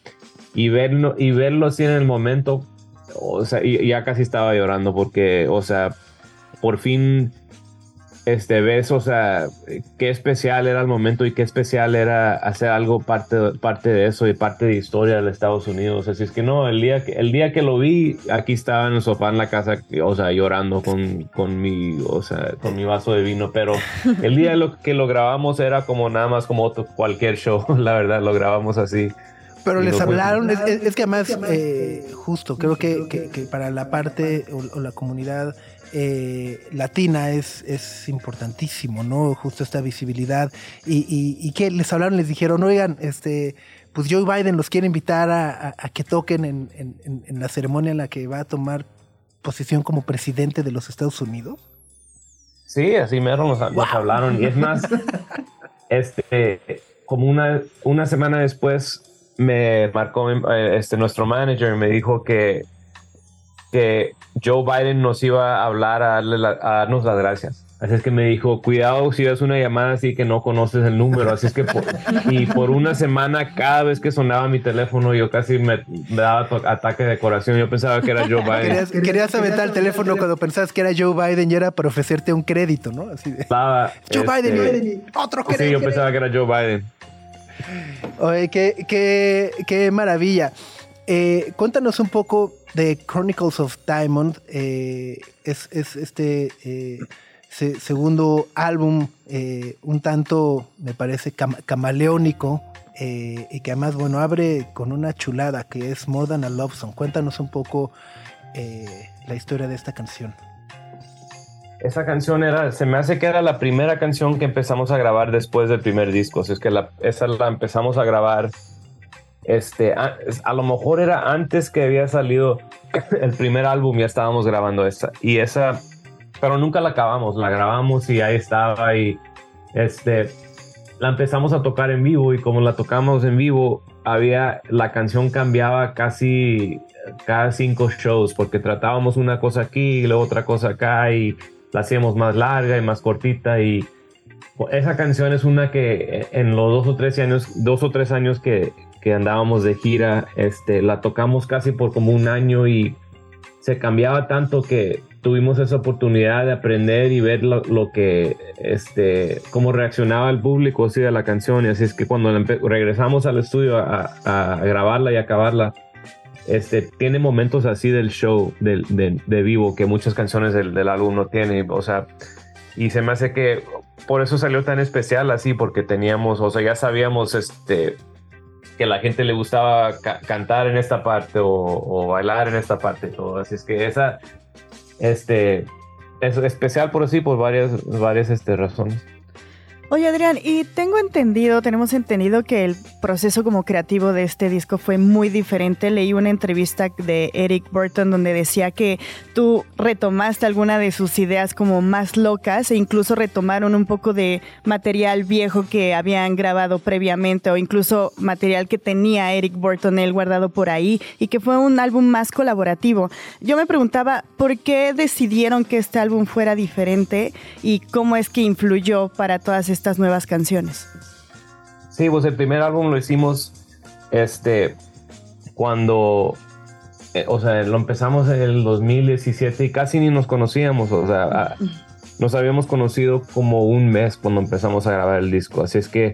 y verlo, y verlo así en el momento, o sea, y, ya casi estaba llorando porque, o sea, por fin este, ves, o sea, qué especial era el momento y qué especial era hacer algo parte, parte de eso y parte de historia de Estados Unidos. Así es que no, el día que, el día que lo vi, aquí estaba en el sofá en la casa, o sea, llorando con, con mi, o sea, con mi vaso de vino, pero el día que lo grabamos era como nada más como otro, cualquier show, *laughs* la verdad, lo grabamos así. Pero les hablaron, es, es- es que además, eh, justo, creo que, que- que para la parte o, o la comunidad eh, latina es, es importantísimo, ¿no? Justo esta visibilidad. Y, y, y que les hablaron, les dijeron, oigan, este, pues Joe Biden los quiere invitar a, a- a que toquen en, en- en- la ceremonia en la que va a tomar posición como presidente de los Estados Unidos. Sí, así mero nos, nos hablaron. Y es más, *laughs* este, como una, una semana después me marcó eh, este, nuestro manager y me dijo que, que Joe Biden nos iba a hablar a, darle la- a darnos las gracias. Así es que me dijo, cuidado si es una llamada así que no conoces el número. Así es que, por- *laughs* y por una semana, cada vez que sonaba mi teléfono, yo casi me, me daba ataque de corazón. Yo pensaba que era Joe *laughs* Biden. Querías, querías aventar el teléfono cuando pensabas que era Joe Biden y era para ofrecerte un crédito, ¿no? Así de, Estaba, Joe Biden, este, Biden, otro Sí, yo crédito. pensaba que era Joe Biden. Oye, qué, qué, qué maravilla. Eh, cuéntanos un poco de Chronicles of Diamond. eh, es, es este eh, se- segundo álbum, un tanto, me parece, cam- camaleónico. y que además, bueno, abre con una chulada que es More Than a Love Song. Cuéntanos un poco la historia de esta canción. Esa canción era, se me hace que era la primera canción que empezamos a grabar después del primer disco. Así es que la, esa la empezamos a grabar. Este, a, a lo mejor era antes que había salido *laughs* el primer álbum, ya estábamos grabando esa. Y esa, pero nunca la acabamos, la grabamos y ahí estaba. Y este, la empezamos a tocar en vivo. Y como la tocamos en vivo, había, la canción cambiaba casi cada cinco shows, porque tratábamos una cosa aquí y luego otra cosa acá. Y la hacíamos más larga y más cortita y esa canción es una que en los dos o tres años, dos o tres años que, que andábamos de gira, este, la tocamos casi por como un año y se cambiaba tanto que tuvimos esa oportunidad de aprender y ver lo, que, este, cómo reaccionaba el público así de la canción. Y así es que cuando regresamos al estudio a grabarla y acabarla, este, tiene momentos así del show, de, de vivo, que muchas canciones del, del álbum no tienen. O sea, y se me hace que por eso salió tan especial así, porque teníamos, o sea, ya sabíamos este, que la gente le gustaba ca- cantar en esta parte o, o bailar en esta parte. Todo. Así es que esa, este, es especial por así, por varias, varias este, razones. Oye Adrián, y tengo entendido, tenemos entendido que el proceso como creativo de este disco fue muy diferente. Leí una entrevista de Eric Burton donde decía que tú retomaste alguna de sus ideas como más locas e incluso retomaron un poco de material viejo que habían grabado previamente o incluso material que tenía Eric Burton él guardado por ahí y que fue un álbum más colaborativo. Yo me preguntaba, ¿por qué decidieron que este álbum fuera diferente y cómo es que influyó para todas estas nuevas canciones? Sí, pues el primer álbum lo hicimos este cuando eh, o sea, lo empezamos en el 2017 y casi ni nos conocíamos, o sea, a- nos habíamos conocido como un mes cuando empezamos a grabar el disco, así es que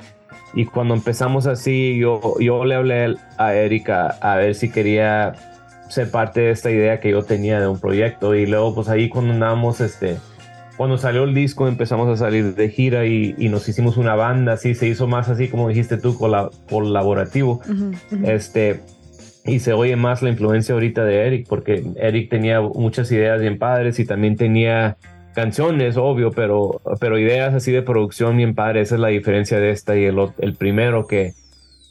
y cuando empezamos así yo yo le hablé a Erika a ver si quería ser parte de esta idea que yo tenía de un proyecto y luego pues ahí cuando andábamos este cuando salió el disco empezamos a salir de gira y, y nos hicimos una banda, así se hizo más así como dijiste tú, cola- colaborativo. Este, y se oye más la influencia ahorita de Eric, porque Eric tenía muchas ideas bien padres y también tenía canciones, obvio, pero, pero ideas así de producción bien padres. Esa es la diferencia de esta y el, el primero que,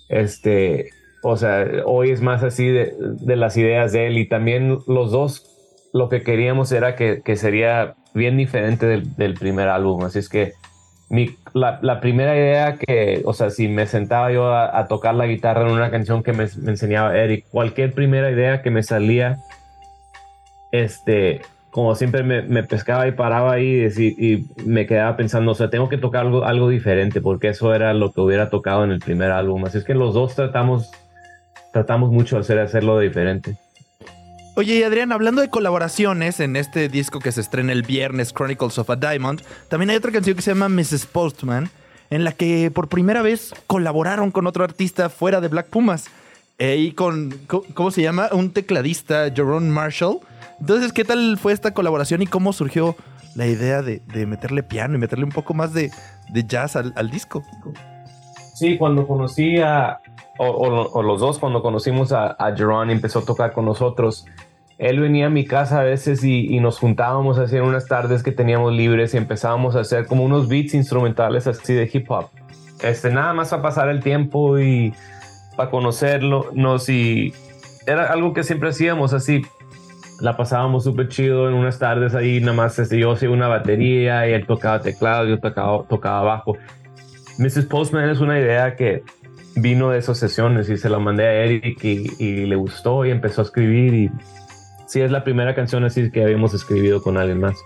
este, o sea, hoy es más así de, de las ideas de él y también los dos lo que queríamos era que, que sería bien diferente del, primer álbum. Así es que mi, la, primera idea que, o sea, si me sentaba yo a, tocar la guitarra en una canción que me, enseñaba Eric, cualquier primera idea que me salía, este, como siempre me, pescaba y paraba ahí y, y me quedaba pensando, o sea, tengo que tocar algo, algo diferente porque eso era lo que hubiera tocado en el primer álbum. Así es que los dos tratamos, tratamos mucho hacer, hacerlo diferente. Oye, Adrián, hablando de colaboraciones en este disco que se estrena el viernes, Chronicles of a Diamond, también hay otra canción que se llama Mrs. Postman, en la que por primera vez colaboraron con otro artista fuera de Black Pumas. eh, y con, co- ¿cómo se llama? Un tecladista, Jerome Marshall. Entonces, ¿qué tal fue esta colaboración y cómo surgió la idea de, meterle piano y meterle un poco más de, de jazz al, al disco? Sí, cuando conocí a, o, o- o los dos, cuando conocimos a, a Jerron y empezó a tocar con nosotros, él venía a mi casa a veces y, y nos juntábamos así en unas tardes que teníamos libres y empezábamos a hacer como unos beats instrumentales así de hip hop. Este, nada más a pasar el tiempo y para conocerlo, nos y era algo que siempre hacíamos así. La pasábamos súper chido en unas tardes ahí, nada más este, yo hacía una batería y él tocaba teclado, yo tocaba, tocaba bajo. Mrs. Postman es una idea que vino de esas sesiones y se la mandé a Eric y, y le gustó y empezó a escribir y sí es la primera canción así que habíamos escribido con alguien más.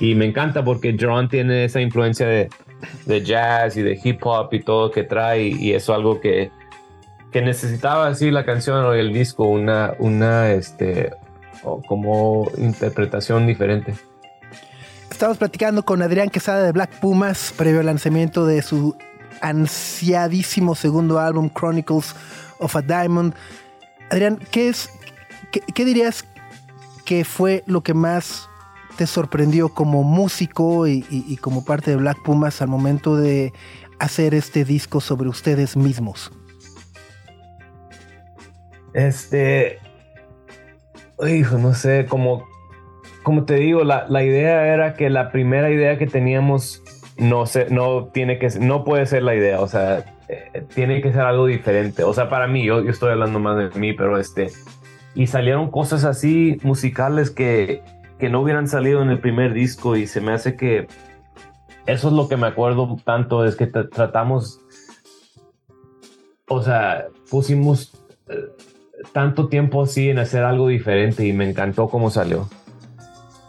Y me encanta porque John tiene esa influencia de, de jazz y de hip hop y todo que trae y eso es algo que, que necesitaba así la canción o el disco, una, una este, o como interpretación diferente. Estamos platicando con Adrián Quesada de Black Pumas, previo al lanzamiento de su ansiadísimo segundo álbum, Chronicles of a Diamond. Adrián, ¿qué es, qué, dirías que fue lo que más te sorprendió como músico y como parte de Black Pumas al momento de hacer este disco sobre ustedes mismos? Este. Hijo, no sé, como, como te digo, la, la idea era que la primera idea que teníamos no, se, no, tiene que, no puede ser la idea, o sea, eh, tiene que ser algo diferente. O sea, para mí, yo, yo estoy hablando más de mí, pero este. Y salieron cosas así musicales que, que no hubieran salido en el primer disco, y se me hace que eso es lo que me acuerdo tanto, es que tra- tratamos. O sea, pusimos. eh, tanto tiempo así en hacer algo diferente y me encantó cómo salió.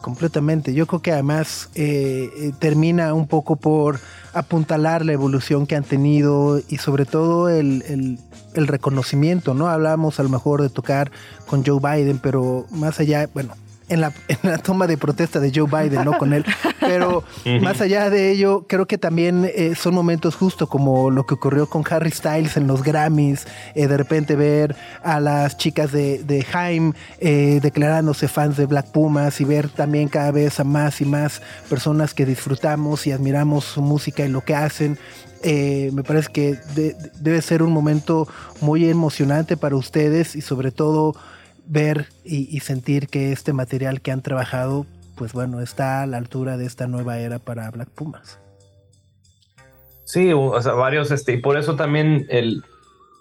Completamente. Yo creo que además eh, eh, termina un poco por apuntalar la evolución que han tenido y sobre todo el, el- el reconocimiento, ¿no? Hablábamos a lo mejor de tocar con Joe Biden, pero más allá, bueno, en la, en la toma de protesta de Joe Biden, no con él, pero *laughs* más allá de ello, creo que también eh, son momentos justo como lo que ocurrió con Harry Styles en los Grammys, eh, de repente ver a las chicas de, de Haim eh, declarándose fans de Black Pumas y ver también cada vez a más y más personas que disfrutamos y admiramos su música y lo que hacen. Eh, me parece que de- debe ser un momento muy emocionante para ustedes y sobre todo ver y, y sentir que este material que han trabajado, pues bueno, está a la altura de esta nueva era para Black Pumas. Sí, o sea, varios, este, y por eso también el,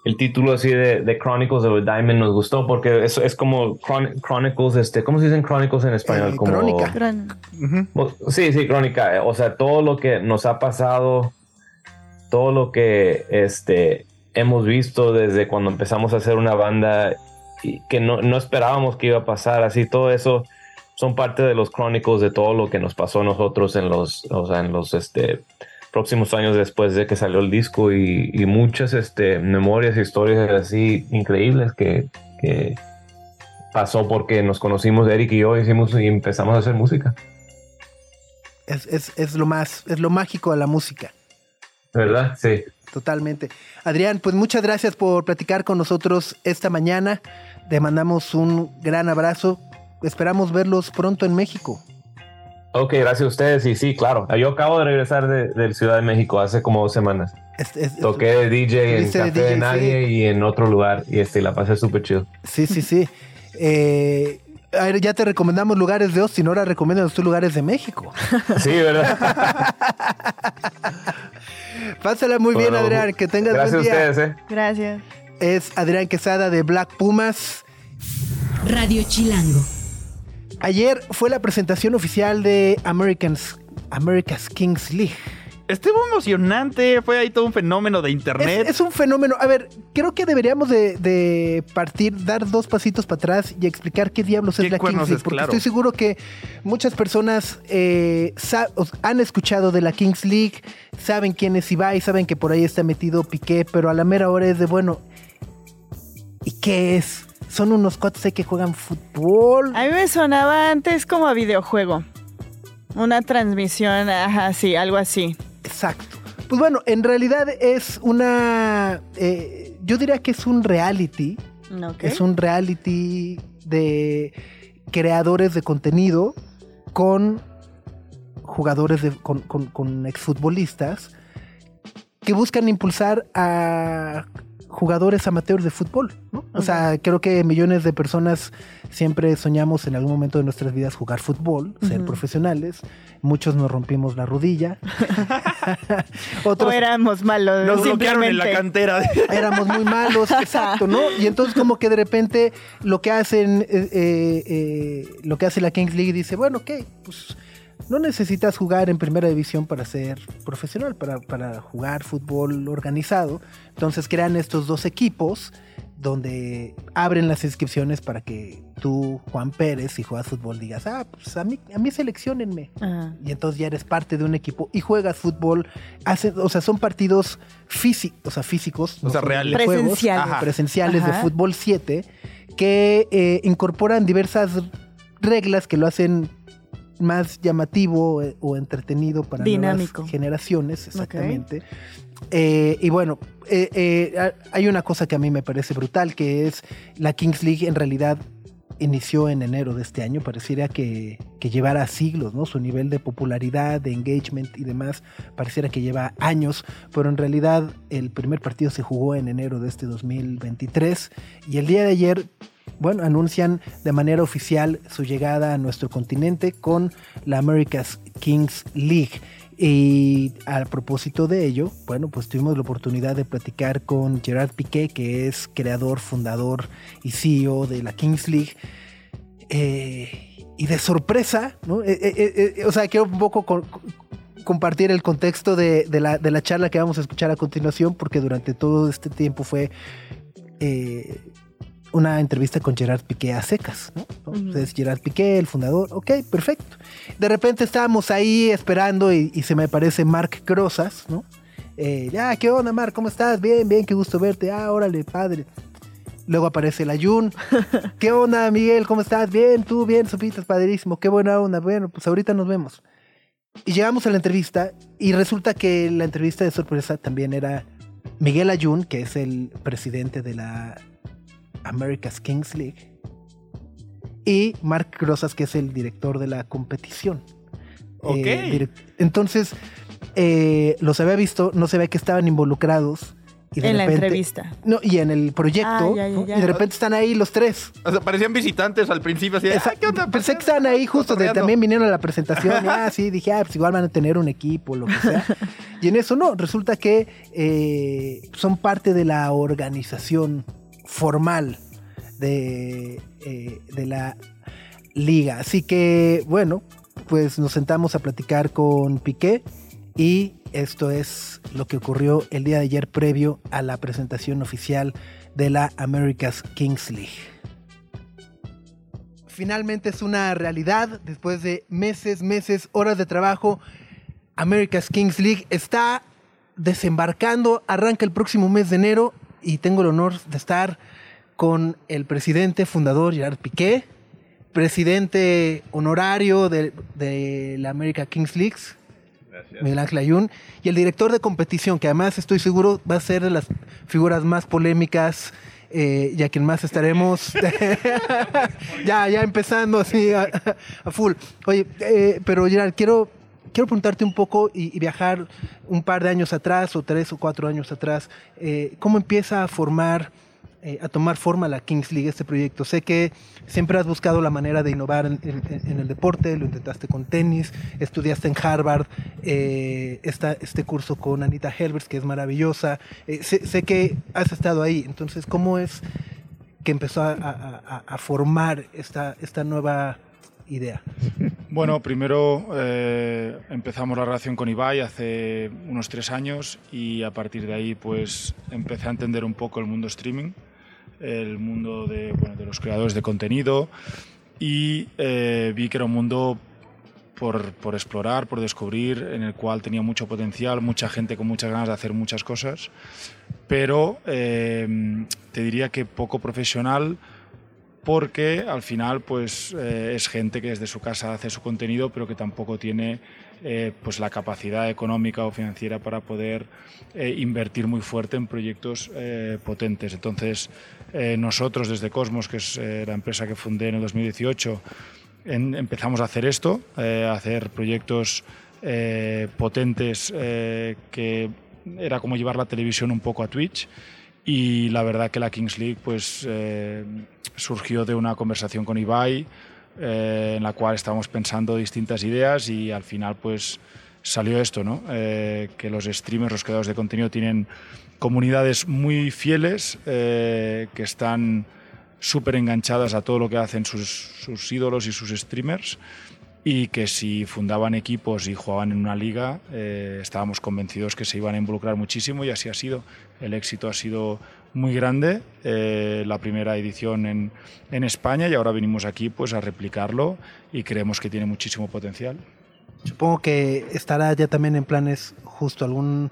el título así de, de Chronicles of a Diamond nos gustó, porque es, es como Chron- Chronicles, este, ¿cómo se dicen Chronicles en español? Eh, como, crónica. Sí, sí, crónica. eh, O sea, todo lo que nos ha pasado, todo lo que este, hemos visto desde cuando empezamos a hacer una banda que no, no esperábamos que iba a pasar, así todo eso son parte de los crónicos de todo lo que nos pasó a nosotros en los, o sea, en los este, próximos años después de que salió el disco y, y muchas este, memorias, historias así increíbles que, que pasó porque nos conocimos Eric y yo hicimos y empezamos a hacer música. Es, es- es lo más, es lo mágico de la música. ¿Verdad? Sí. Totalmente. Adrián, pues muchas gracias por platicar con nosotros esta mañana. Te mandamos un gran abrazo. Esperamos verlos pronto en México. Ok, gracias a ustedes. Y sí, claro. Yo acabo de regresar de, de Ciudad de México hace como dos semanas. Es- es- Toqué de DJ en de Café de, DJ, Nadie y en otro lugar. Y este, la pasé súper chido. Sí, sí, sí. *laughs* Eh, a ver, ya te recomendamos lugares de Austin, ahora recomiendas tú lugares de México. *laughs* Sí, ¿verdad? *laughs* Pásala muy bien, Adrián, que tengas Gracias a buen día. ustedes, ¿eh? Gracias. Es Adrián Quesada de Black Pumas. Radio Chilango. Ayer fue la presentación oficial de Americans, America's Kings League. Estuvo emocionante, fue ahí todo un fenómeno de internet. es un fenómeno. A ver, creo que deberíamos de, de partir, dar dos pasitos para atrás y explicar qué diablos es ¿Qué la Kings cuernos League. es? Porque Claro. estoy seguro que muchas personas eh, han escuchado de la Kings League, saben quién es Ibai, saben que por ahí está metido Piqué, pero a la mera hora es de, bueno, ¿y qué es? son unos cuates que juegan fútbol. A mí me sonaba antes como a videojuego. Una transmisión, ajá, sí, algo así. Exacto. Pues bueno, en realidad es una. eh, yo diría que es un reality. Es un reality de creadores de contenido con jugadores, de, con, con- con exfutbolistas que buscan impulsar a jugadores amateurs de fútbol. ¿no? O sea, creo que millones de personas siempre soñamos en algún momento de nuestras vidas jugar fútbol, ser profesionales. Muchos nos rompimos la rodilla. *laughs* *laughs* O Otros éramos malos. Nos bloquearon en la cantera. *laughs* éramos muy malos, exacto, ¿no? Y entonces como que de repente lo que hacen, eh, eh, eh, lo que hace la Kings League dice, bueno, ok, pues no necesitas jugar en primera división para ser profesional, para, para jugar fútbol organizado. Entonces crean estos dos equipos donde abren las inscripciones para que tú, Juan Pérez, si juegas fútbol, digas, ah, pues a mí, a mí seleccionenme Ajá. y entonces ya eres parte de un equipo y juegas fútbol, hace- o sea, son partidos físicos, o sea, físicos, O sea, reales. de juegos, Presenciales. ajá, presenciales de fútbol 7 que eh, incorporan diversas reglas que lo hacen más llamativo eh, o entretenido para Dinámico. nuevas generaciones, exactamente. Eh, y bueno, eh, hay una cosa que a mí me parece brutal, que es la Kings League en realidad inició en enero de este año, pareciera que, que llevara siglos, ¿no? Su nivel de popularidad, de engagement y demás, pareciera que lleva años, pero en realidad el primer partido se jugó en enero de este 2023 y el día de ayer, bueno, anuncian de manera oficial su llegada a nuestro continente con la America's Kings League. Y a propósito de ello, bueno, pues tuvimos la oportunidad de platicar con Gerard Piqué, que es creador, fundador y CEO de la Kings League. Eh, y de sorpresa, ¿no? Eh, eh, o sea, quiero un poco co- co- compartir el contexto de, la, de la charla que vamos a escuchar a continuación, porque durante todo este tiempo fue una entrevista con Gerard Piqué a secas, ¿no? Entonces, Gerard Piqué, el fundador, ok, perfecto. De repente estábamos ahí esperando y, y se me aparece Mark Crozas, ¿no? Eh, ya, ¿qué onda, Mark? ¿Cómo estás? Bien, bien, qué gusto verte. Ah, órale, padre. Luego aparece la Jun. *laughs* ¿Qué onda, Miguel? ¿Cómo estás? Bien, tú, bien, Sopitas, padrísimo. Qué buena onda. Bueno, pues ahorita nos vemos. Y llegamos a la entrevista y resulta que la entrevista de sorpresa también era Miguel Ayun, que es el presidente de la America's Kings League, y Mark Rosas, que es el director de la competición. Ok. Eh, direct- entonces, eh, los había visto, no se ve que estaban involucrados. Y de En la entrevista. No, y en el proyecto. Ah, ya, ya. Y de repente están ahí los tres. O sea, parecían visitantes al principio. Así Esa- "Ah, ¿qué onda? Pensé que estaban ahí justo, de, Cotorreando". también vinieron a la presentación. y, ah, sí, dije, ah, pues igual van a tener un equipo, lo que sea. Y en eso no, resulta que eh, son parte de la organización formal de, eh, de la liga. Así que, bueno, pues nos sentamos a platicar con Piqué y esto es lo que ocurrió el día de ayer previo a la presentación oficial de la America's Kings League. Finalmente es una realidad después de meses, meses, horas de trabajo. America's Kings League está desembarcando, arranca el próximo mes de enero y tengo el honor de estar con el presidente fundador Gerard Piqué, presidente honorario de, de la America Kings League, Miguel Ángel Ayun, y el director de competición, que además estoy seguro va a ser de las figuras más polémicas eh, y a quien más estaremos *laughs* ya, ya empezando así a, a full. Oye, eh, pero Gerard, quiero, quiero preguntarte un poco y, viajar un par de años atrás o tres o cuatro años atrás. eh, ¿Cómo empieza a formar, eh, a tomar forma la Kings League, este proyecto? Sé que siempre has buscado la manera de innovar en, el deporte, lo intentaste con tenis, estudiaste en Harvard, eh, este curso con Anita Helbers, que es maravillosa. Eh, sé, que has estado ahí, entonces, ¿cómo es que empezó a- a formar esta, esta nueva idea? Bueno, primero eh, empezamos la relación con Ibai hace unos tres años y a partir de ahí pues empecé a entender un poco el mundo streaming, el mundo de, los creadores de contenido y eh, vi que era un mundo por, por explorar, por descubrir, en el cual tenía mucho potencial, mucha gente con muchas ganas de hacer muchas cosas, pero eh, te diría que poco profesional porque al final pues eh, es gente que desde su casa hace su contenido pero que tampoco tiene eh, pues la capacidad económica o financiera para poder eh, invertir muy fuerte en proyectos potentes. Entonces nosotros desde Cosmos, que es la empresa que fundé en el 2018, en- empezamos a hacer esto, a hacer proyectos potentes que era como llevar la televisión un poco a Twitch y la verdad que la Kings League pues surgió de una conversación con Ibai eh, en la cual estábamos pensando distintas ideas y al final pues salió esto, ¿no? Eh, que los streamers, los creadores de contenido tienen comunidades muy fieles eh, que están súper enganchadas a todo lo que hacen sus, sus ídolos y sus streamers y que si fundaban equipos y jugaban en una liga, estábamos convencidos que se iban a involucrar muchísimo y así ha sido. El éxito ha sido muy grande, eh, la primera edición en, en España y ahora venimos aquí pues a replicarlo y creemos que tiene muchísimo potencial. Supongo que estará ya también en planes justo algún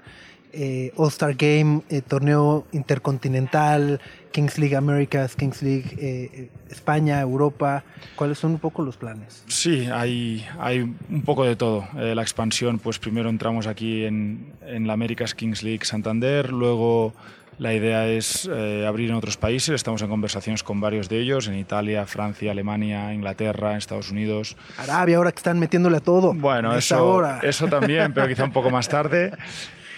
eh, All-Star Game, eh, torneo intercontinental, Kings League Americas, Kings League eh, eh, España, Europa. ¿Cuáles son un poco los planes? Sí, hay, hay un poco de todo. Eh, la expansión, pues primero entramos aquí en, en la America's Kings League Santander, luego la idea es eh, abrir en otros países, estamos en conversaciones con varios de ellos, en Italia, Francia, Alemania, Inglaterra, Estados Unidos. Arabia, ahora que están metiéndole a todo. Bueno, eso, hora. eso también, pero quizá un poco más tarde.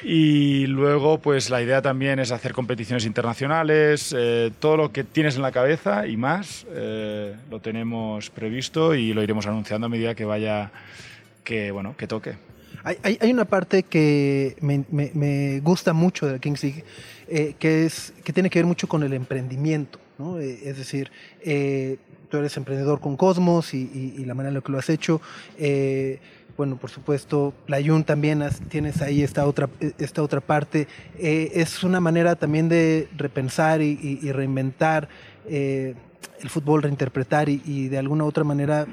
Y luego, pues la idea también es hacer competiciones internacionales, eh, todo lo que tienes en la cabeza y más, eh, lo tenemos previsto y lo iremos anunciando a medida que vaya, que bueno, que toque. Hay, hay- una parte que me, me- gusta mucho de la Kings League, eh, que, es, que tiene que ver mucho con el emprendimiento. ¿no? Eh, es decir, eh, tú eres emprendedor con Cosmos y, y- la manera en la que lo has hecho. bueno, por supuesto, la Yun también tienes ahí esta otra, esta otra parte. Es una manera también de repensar y, reinventar el fútbol, reinterpretar y, de alguna otra manera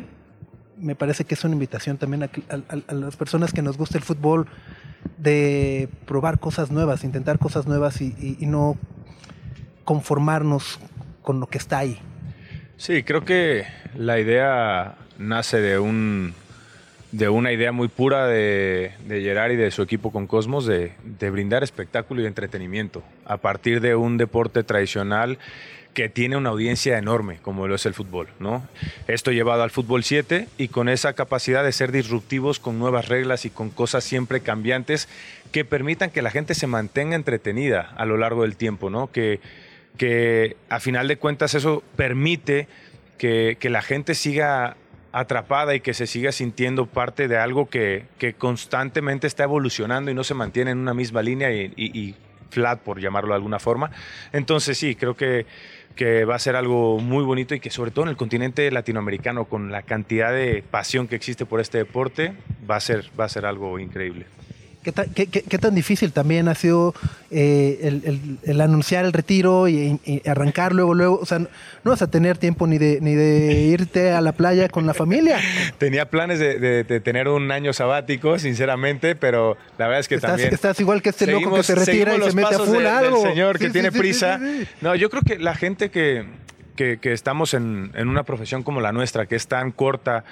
me parece que es una invitación también a, a- las personas que nos gusta el fútbol de probar cosas nuevas, intentar cosas nuevas y, no conformarnos con lo que está ahí. Sí, creo que la idea nace de un de una idea muy pura de, de Gerard y de su equipo con Cosmos de, de brindar espectáculo y entretenimiento a partir de un deporte tradicional que tiene una audiencia enorme, como lo es el fútbol, ¿no? Esto llevado al fútbol 7 y con esa capacidad de ser disruptivos con nuevas reglas y con cosas siempre cambiantes que permitan que la gente se mantenga entretenida a lo largo del tiempo, ¿no? Que, que a final de cuentas eso permite que, que la gente siga atrapada y que se siga sintiendo parte de algo que, que constantemente está evolucionando y no se mantiene en una misma línea y, flat, por llamarlo de alguna forma. Entonces sí, creo que, que va a ser algo muy bonito y que sobre todo en el continente latinoamericano, con la cantidad de pasión que existe por este deporte, va a ser, va a ser algo increíble. ¿Qué, ta- qué- qué- qué tan difícil también ha sido eh, el, el- el anunciar el retiro y, y arrancar luego, luego? O sea, no, vas a tener tiempo ni de, ni de irte a la playa con la familia. Tenía planes de, de- de tener un año sabático, sinceramente, pero la verdad es que Estás, también... estás igual que este loco que se retira y se mete a full de- algo. Del señor que Sí, tiene sí, prisa. sí. No, yo creo que la gente que, que- que estamos en, en una profesión como la nuestra, que es tan corta,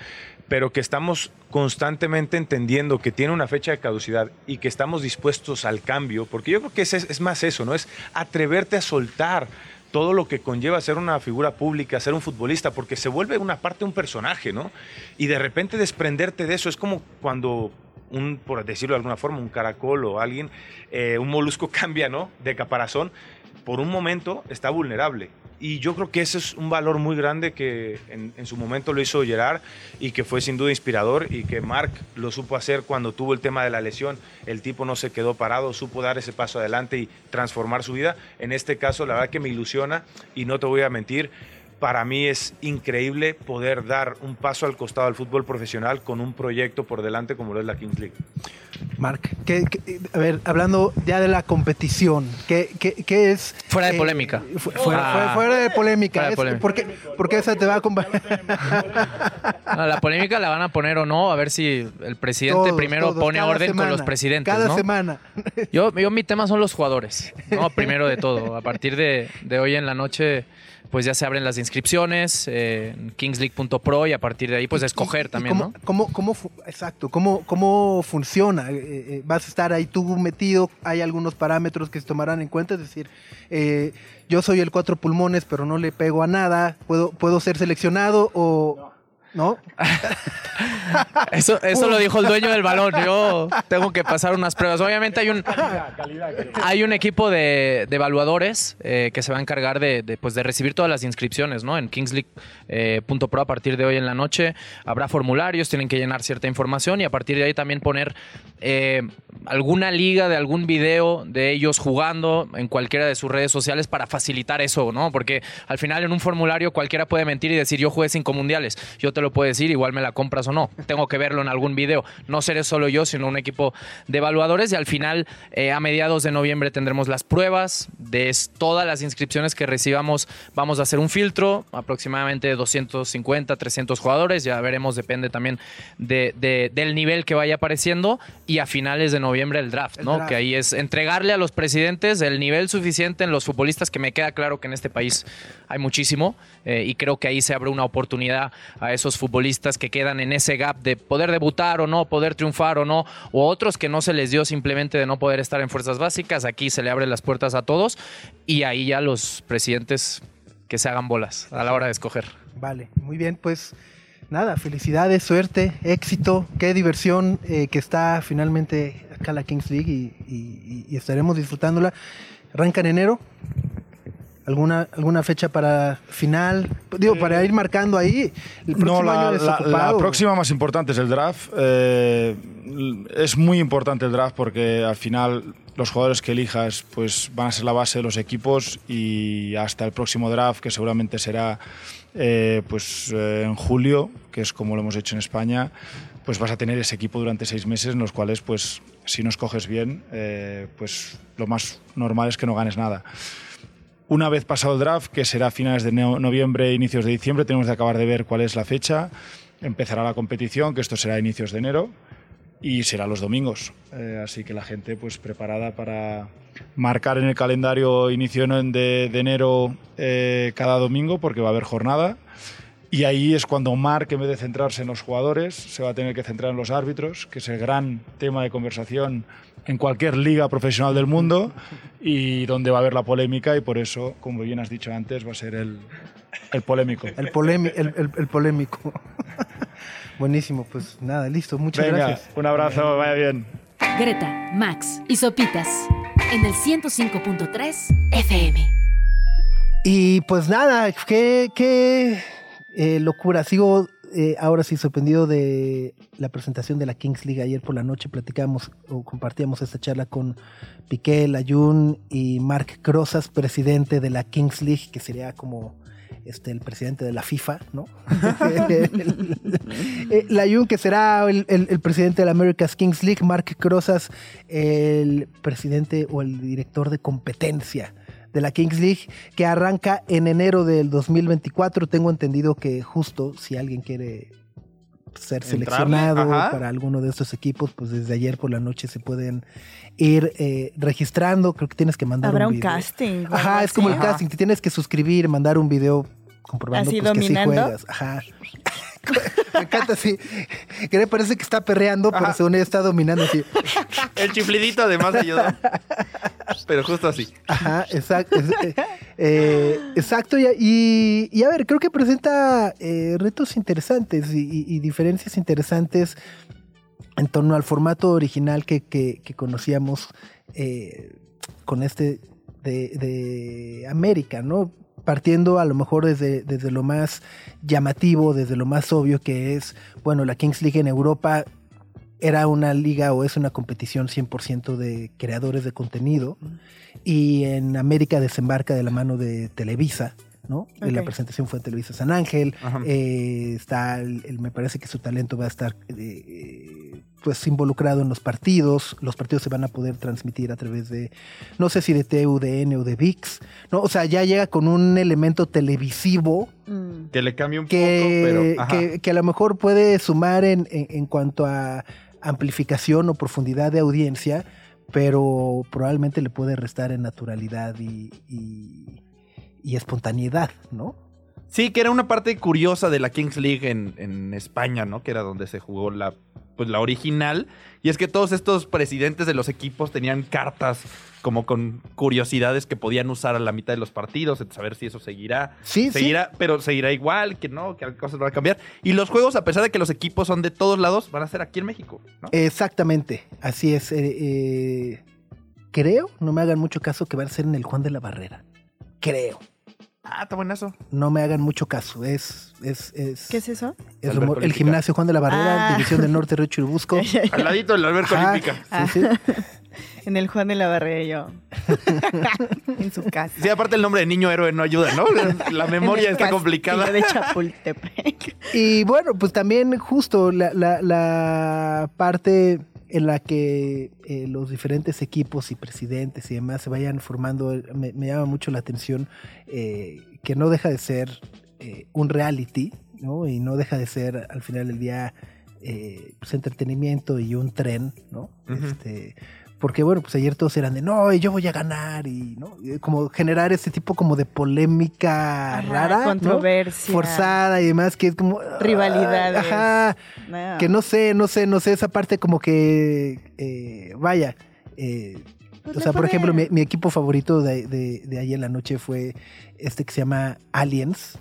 pero que estamos constantemente entendiendo que tiene una fecha de caducidad y que estamos dispuestos al cambio, porque yo creo que es, más eso, ¿no? Es atreverte a soltar todo lo que conlleva ser una figura pública, ser un futbolista, porque se vuelve una parte un personaje, ¿no? Y de repente desprenderte de eso es como cuando un, por decirlo de alguna forma, un caracol o alguien, eh, un molusco *laughs* cambia, ¿no? De caparazón, por un momento está vulnerable. Y yo creo que ese es un valor muy grande que en, su momento lo hizo Gerard y que fue sin duda inspirador y que Mark lo supo hacer cuando tuvo el tema de la lesión. El tipo no se quedó parado, supo dar ese paso adelante y transformar su vida. En este caso, la verdad que me ilusiona y no te voy a mentir, para mí es increíble poder dar un paso al costado del fútbol profesional con un proyecto por delante como lo es la Kings League. Marc, ¿qué- qué- a ver, hablando ya de la competición, ¿qué, qué- qué es? Fuera de eh, polémica. fu- fuera, Ah. fuera- fuera de polémica. Fuera de polémica. ¿por, qué, por qué esa te va a acompañar? No, la polémica la van a poner o no, a ver si el presidente Todos, primero todos, pone orden semana, con los presidentes, Cada ¿no? semana. Yo, yo mi tema son los jugadores, ¿no? Primero de todo. A partir de, de hoy en la noche pues ya se abren las inscripciones eh, en kingsleague.pro y a partir de ahí pues escoger ¿Y también, cómo, ¿no? cómo- cómo exacto, ¿cómo, cómo funciona? Eh, eh, ¿Vas a estar ahí tú metido? ¿Hay algunos parámetros que se tomarán en cuenta? Es decir, eh, yo soy el cuatro pulmones, pero no le pego a nada. ¿Puedo, puedo ser seleccionado o no? *laughs* Eso, eso lo dijo el dueño del balón. Yo tengo que pasar unas pruebas. Obviamente hay un, hay un equipo de, evaluadores eh, que se va a encargar de, pues, de recibir todas las inscripciones, ¿no? En kingsleague.pro a partir de hoy en la noche habrá formularios, tienen que llenar cierta información y a partir de ahí también poner eh, alguna liga de algún video de ellos jugando en cualquiera de sus redes sociales para facilitar eso, ¿no? Porque al final en un formulario cualquiera puede mentir y decir yo jugué cinco mundiales. Yo te lo puedo decir, igual me la compras o no. Tengo que verlo en algún video. No seré solo yo, sino un equipo de evaluadores y al final eh, a mediados de noviembre tendremos las pruebas de todas las inscripciones que recibamos. Vamos a hacer un filtro, aproximadamente 250, 300 jugadores. Ya veremos, depende también de- de- del nivel que vaya apareciendo. Y a finales de noviembre el draft, El ¿no? draft. Que ahí es entregarle a los presidentes el nivel suficiente en los futbolistas, que me queda claro que en este país hay muchísimo. eh, y creo que ahí se abre una oportunidad a esos futbolistas que quedan en ese gap de poder debutar o no, poder triunfar o no, o otros que no se les dio simplemente de no poder estar en fuerzas básicas. Aquí se le abren las puertas a todos y ahí ya los presidentes que se hagan bolas a la hora de escoger. Vale, muy bien, pues nada, felicidades, suerte, éxito, qué diversión eh, que está finalmente acá la Kings League y, y- y estaremos disfrutándola. Arranca en enero. ¿Alguna, ¿Alguna fecha para final? Digo, para ir marcando ahí. El próximo No, la, año la- la próxima más importante es el draft. Eh, es muy importante el draft porque al final los jugadores que elijas pues van a ser la base de los equipos y hasta el próximo draft que seguramente será eh, pues eh, en julio, que es como lo hemos hecho en España, pues vas a tener ese equipo durante seis meses en los cuales pues si no escoges bien, eh, pues lo más normal es que no ganes nada. Una vez pasado el draft, que será a finales de no- noviembre, inicios de diciembre, tenemos de acabar de ver cuál es la fecha. Empezará la competición, que esto será a inicios de enero, y será los domingos. Eh, así que la gente, pues preparada para marcar en el calendario inicio de, de enero eh, cada domingo, porque va a haber jornada. Y ahí es cuando Mark, en vez de centrarse en los jugadores, se va a tener que centrar en los árbitros, que es el gran tema de conversación en cualquier liga profesional del mundo y donde va a haber la polémica y por eso, como bien has dicho antes, va a ser el, el polémico. El, polémi- el, el- el polémico. *laughs* Buenísimo, pues nada, listo, muchas Venga, gracias. un abrazo, vaya bien. Greta, Max y Sopitas en el 105.3 FM. Y pues nada, qué, qué eh, locura. Sigo eh, ahora sí sorprendido de la presentación de la Kings League. Ayer por la noche platicamos o compartíamos esta charla con Piqué, Layun y Mark Crozas, presidente de la Kings League, que sería como este, el presidente de la FIFA, ¿no? *laughs* *laughs* Eh, Layun, que será el, el- el presidente de la America's Kings League, Mark Crozas, el presidente o el director de competencia de la Kings League, que arranca en enero del 2024. Tengo entendido que justo si alguien quiere ser seleccionado para alguno de estos equipos, pues desde ayer por la noche se pueden ir eh, registrando. Creo que tienes que mandar Habrá un un video. casting. o Ajá, es como el casting. Te tienes que suscribir, mandar un video comprobando ¿Así pues, que sí juegas. Ajá. *laughs* Me encanta así. Que parece que está perreando, pero Ajá. según ella está dominando así. *laughs* El chiflidito además ayuda. Pero justo así. Ajá, exacto. es- eh, eh, exacto. Y, y- y a ver, creo que presenta eh, retos interesantes y, diferencias interesantes en torno al formato original que, que- que conocíamos con este de, de América, ¿no? Partiendo a lo mejor desde, desde lo más llamativo, desde lo más obvio que es, bueno, la Kings League en Europa era una liga o es una competición 100% de creadores de contenido y en América desembarca de la mano de Televisa, ¿no? La presentación fue en Televisa San Ángel, eh, está, el, el- me parece que su talento va a estar eh, pues involucrado en los partidos, los partidos se van a poder transmitir a través de, no sé si de TUDN o de VIX, ¿no? O sea, ya llega con un elemento televisivo Mm. Que le cambie un que, poco, pero. que, que a lo mejor puede sumar en, en- en cuanto a amplificación o profundidad de audiencia, pero probablemente le puede restar en naturalidad y, y- y espontaneidad, ¿no? Sí, que era una parte curiosa de la Kings League en, en España, ¿no? Que era donde se jugó la, pues, la original. Y es que todos estos presidentes de los equipos tenían cartas como con curiosidades que podían usar a la mitad de los partidos, ver si eso seguirá. Sí, seguirá, pero seguirá igual, que no, que cosas van a cambiar. Y los juegos, a pesar de que los equipos son de todos lados, van a ser aquí en México, ¿no? Exactamente, así es. eh, eh, creo, no me hagan mucho caso, que van a ser en el Juan de la Barrera. Creo. Ah, está buenazo. No me hagan mucho caso. Es, es, es, ¿Qué es eso? es Alberca rumor- el gimnasio Juan de la Barrera, Ah. División del Norte, Río Churubusco. *laughs* Al ladito de la alberca Ajá, olímpica. sí, sí. *laughs* En el Juan de la Barrera yo. *laughs* en su casa. Sí, aparte el nombre de niño héroe no ayuda, ¿no? La memoria En el está complicada. de Chapultepec. Y bueno, pues también justo la, la- la parte en la que eh, los diferentes equipos y presidentes y demás se vayan formando, eh, me, me llama mucho la atención eh, que no deja de ser eh, un reality, ¿no? Y no deja de ser al final del día pues, entretenimiento y un tren, ¿no? Este, porque bueno, pues ayer todos eran de no, yo voy a ganar y no, Y como generar ese tipo como de polémica Ajá, rara, ¿no? controversia. forzada y demás, que es como Rivalidades. Ajá, No. que no sé, no sé, no sé, esa parte como que, eh, vaya, eh, Pues o sea, por ejemplo, mi, mi equipo favorito de, de, de ayer en la noche fue este que se llama Aliens.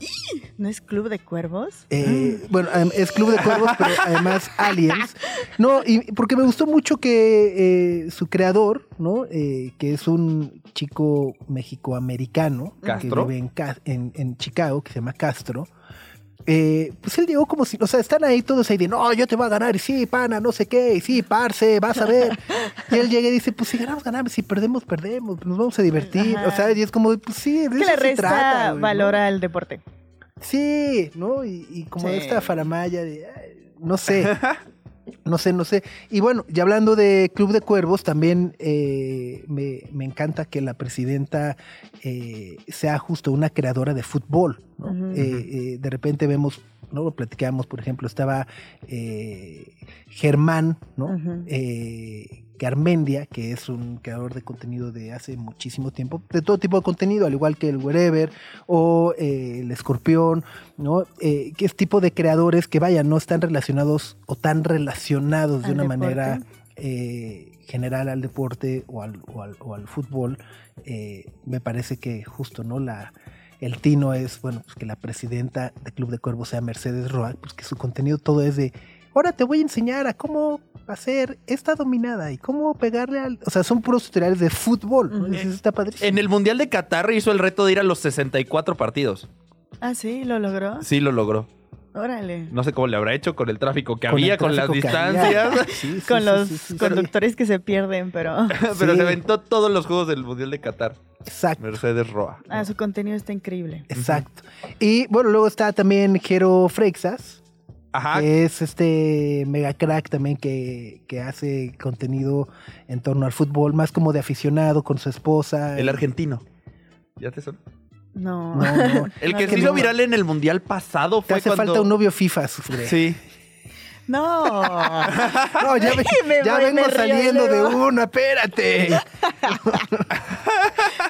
¿No es Club de Cuervos? Eh, Bueno, adem- es Club de Cuervos, pero además *laughs* Aliens. No, y porque me gustó mucho que eh, su creador, ¿no? Eh, que es un chico mexicoamericano que vive en, en Chicago, que se llama Castro. Eh, pues él llegó como si, o sea, están ahí todos ahí de, no, yo te voy a ganar, y sí, pana, no sé qué, y sí, parce, vas a ver. y él llega y dice, pues si ganamos, ganamos, si perdemos, perdemos, nos vamos a divertir. Ajá. O sea, y es como, pues sí, de Que eso le se resta trata. güey, ¿no? valor al deporte. Sí, ¿no? Y, y como Sí. esta faramaya de, ay, no sé, *laughs* no sé, no sé. Y bueno, ya hablando de Club de Cuervos, también eh, me, me encanta que la presidenta eh, sea justo una creadora de fútbol, ¿no? Eh, eh, de repente vemos, ¿no? Lo platicamos, por ejemplo, estaba eh, Germán, ¿no? Eh, Garmendia, que es un creador de contenido de hace muchísimo tiempo, de todo tipo de contenido, al igual que el Wherever o eh, el Escorpión, ¿no? Eh, que es tipo de creadores que, vaya, no están relacionados o tan relacionados de una deporte. manera eh, general al deporte o al, o al, o al fútbol. Eh, me parece que justo, ¿no? La, el tino es, bueno, pues que la presidenta de Club de Cuervos sea Mercedes Roa, pues que su contenido todo es de, ahora te voy a enseñar a cómo hacer esta dominada y cómo pegarle al... O sea, son puros tutoriales de fútbol, ¿no? Ujú. Eso está padrísimo. En el Mundial de Qatar hizo el reto de ir a los 64 partidos. Ah, sí, lo logró. Sí lo logró. Órale. No sé cómo le habrá hecho con el tráfico que Con había, con las distancias. *laughs* Sí, sí, Con sí, los sí, sí, sí. conductores que se pierden, pero. *laughs* Pero Sí. se aventó todos los juegos del Mundial de Qatar. Exacto. Mercedes Roa. Ah, su contenido está increíble. Exacto. Y bueno, luego está también Jero Freixas, Ajá. que es este mega crack también que, que hace contenido en torno al fútbol, más como de aficionado con su esposa. El argentino. ¿Ya te suena? No. No, no. El No, que que se hizo no. viral en el Mundial pasado Te fue hace cuando... falta un novio FIFA, sufre. Sí. No. *laughs* No, ya, ve- *laughs* Me ya voy, vengo me saliendo de una, espérate. *laughs*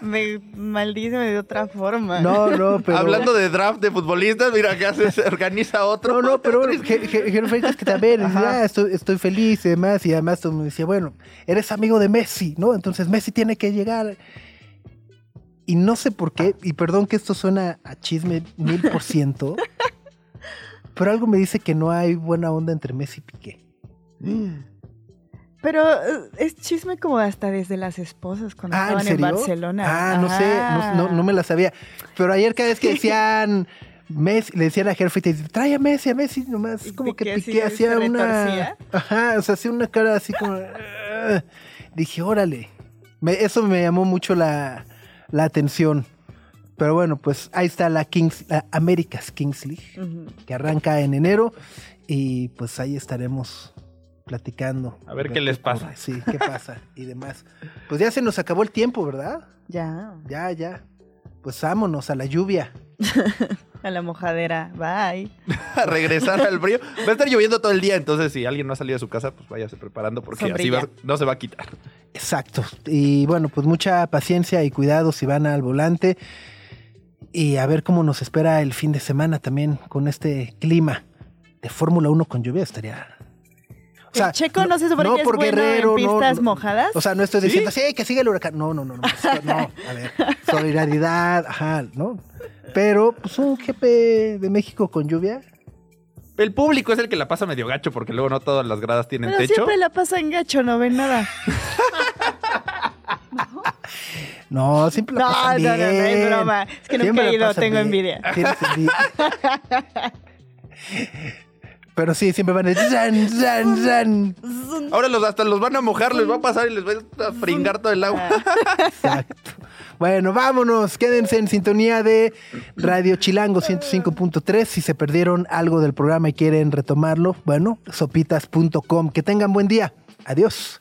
me maldíceme de otra forma. No, no, pero. Hablando de draft de futbolistas, mira que hace, se organiza otro. No, no, pero Jero Freixas que también "Ah, estoy, estoy feliz y demás, y además el mundo decía, bueno, eres amigo de Messi, ¿no? Entonces Messi tiene que llegar. Y no sé por qué, y perdón que esto suena a chisme mil por ciento, pero algo me dice que no hay buena onda entre Messi y Piqué. *gasps* Pero eh, es chisme como hasta desde las esposas cuando Ah, ¿en estaban en? Barcelona. Ah, no sé, no, no- no me la sabía. Pero ayer cada vez que *laughs* decían Messi, le decían a Freixas, trae a Messi, a Messi, nomás, como que Piqué hacía una... Ajá, o sea, hacía una cara así como... *laughs* "Ah". Dije, órale. Me- eso me llamó mucho la, la atención. Pero bueno, pues ahí está la Kings, la Américas Kings League, que arranca en enero. Y pues ahí estaremos platicando. A ver qué les ocurre, pasa. Sí, qué pasa y demás. Pues ya se nos acabó el tiempo, ¿verdad? Ya. Ya, ya. Pues vámonos a la lluvia. *laughs* A la mojadera. Bye. *laughs* A regresar al frío. Va a estar lloviendo todo el día, entonces si alguien no ha salido de su casa, pues váyase preparando porque así va- no se va a quitar. Exacto. Y bueno, pues mucha paciencia y cuidado si van al volante. Y a ver cómo nos espera el fin de semana también con este clima de Fórmula 1 con lluvia. Estaría. O El Checo no se supone que es por bueno Guerrero, en no, pistas no. mojadas. O sea, no estoy diciendo así, que sigue el huracán. No, no, no, no. No, a ver. *laughs* Solidaridad, ajá, ¿no? Pero, pues un GP de México con lluvia. El público es el que la pasa medio gacho porque luego no todas las gradas tienen Pero techo. siempre la pasa en gacho, no ven nada. *laughs* *laughs* No, siempre la No, pasan no, no, no, es bien. broma. Es que nunca Siempre he ido, tengo bien. envidia. Tienes envidia. *laughs* Pero sí, siempre van a zan, zan, zan. Ahora los hasta los van a mojar, les va a pasar y les va a pringar todo el agua. Exacto. Bueno, vámonos. Quédense en sintonía de Radio Chilango 105.3. Si se perdieron algo del programa y quieren retomarlo, bueno, sopitas.com. Que tengan buen día. Adiós.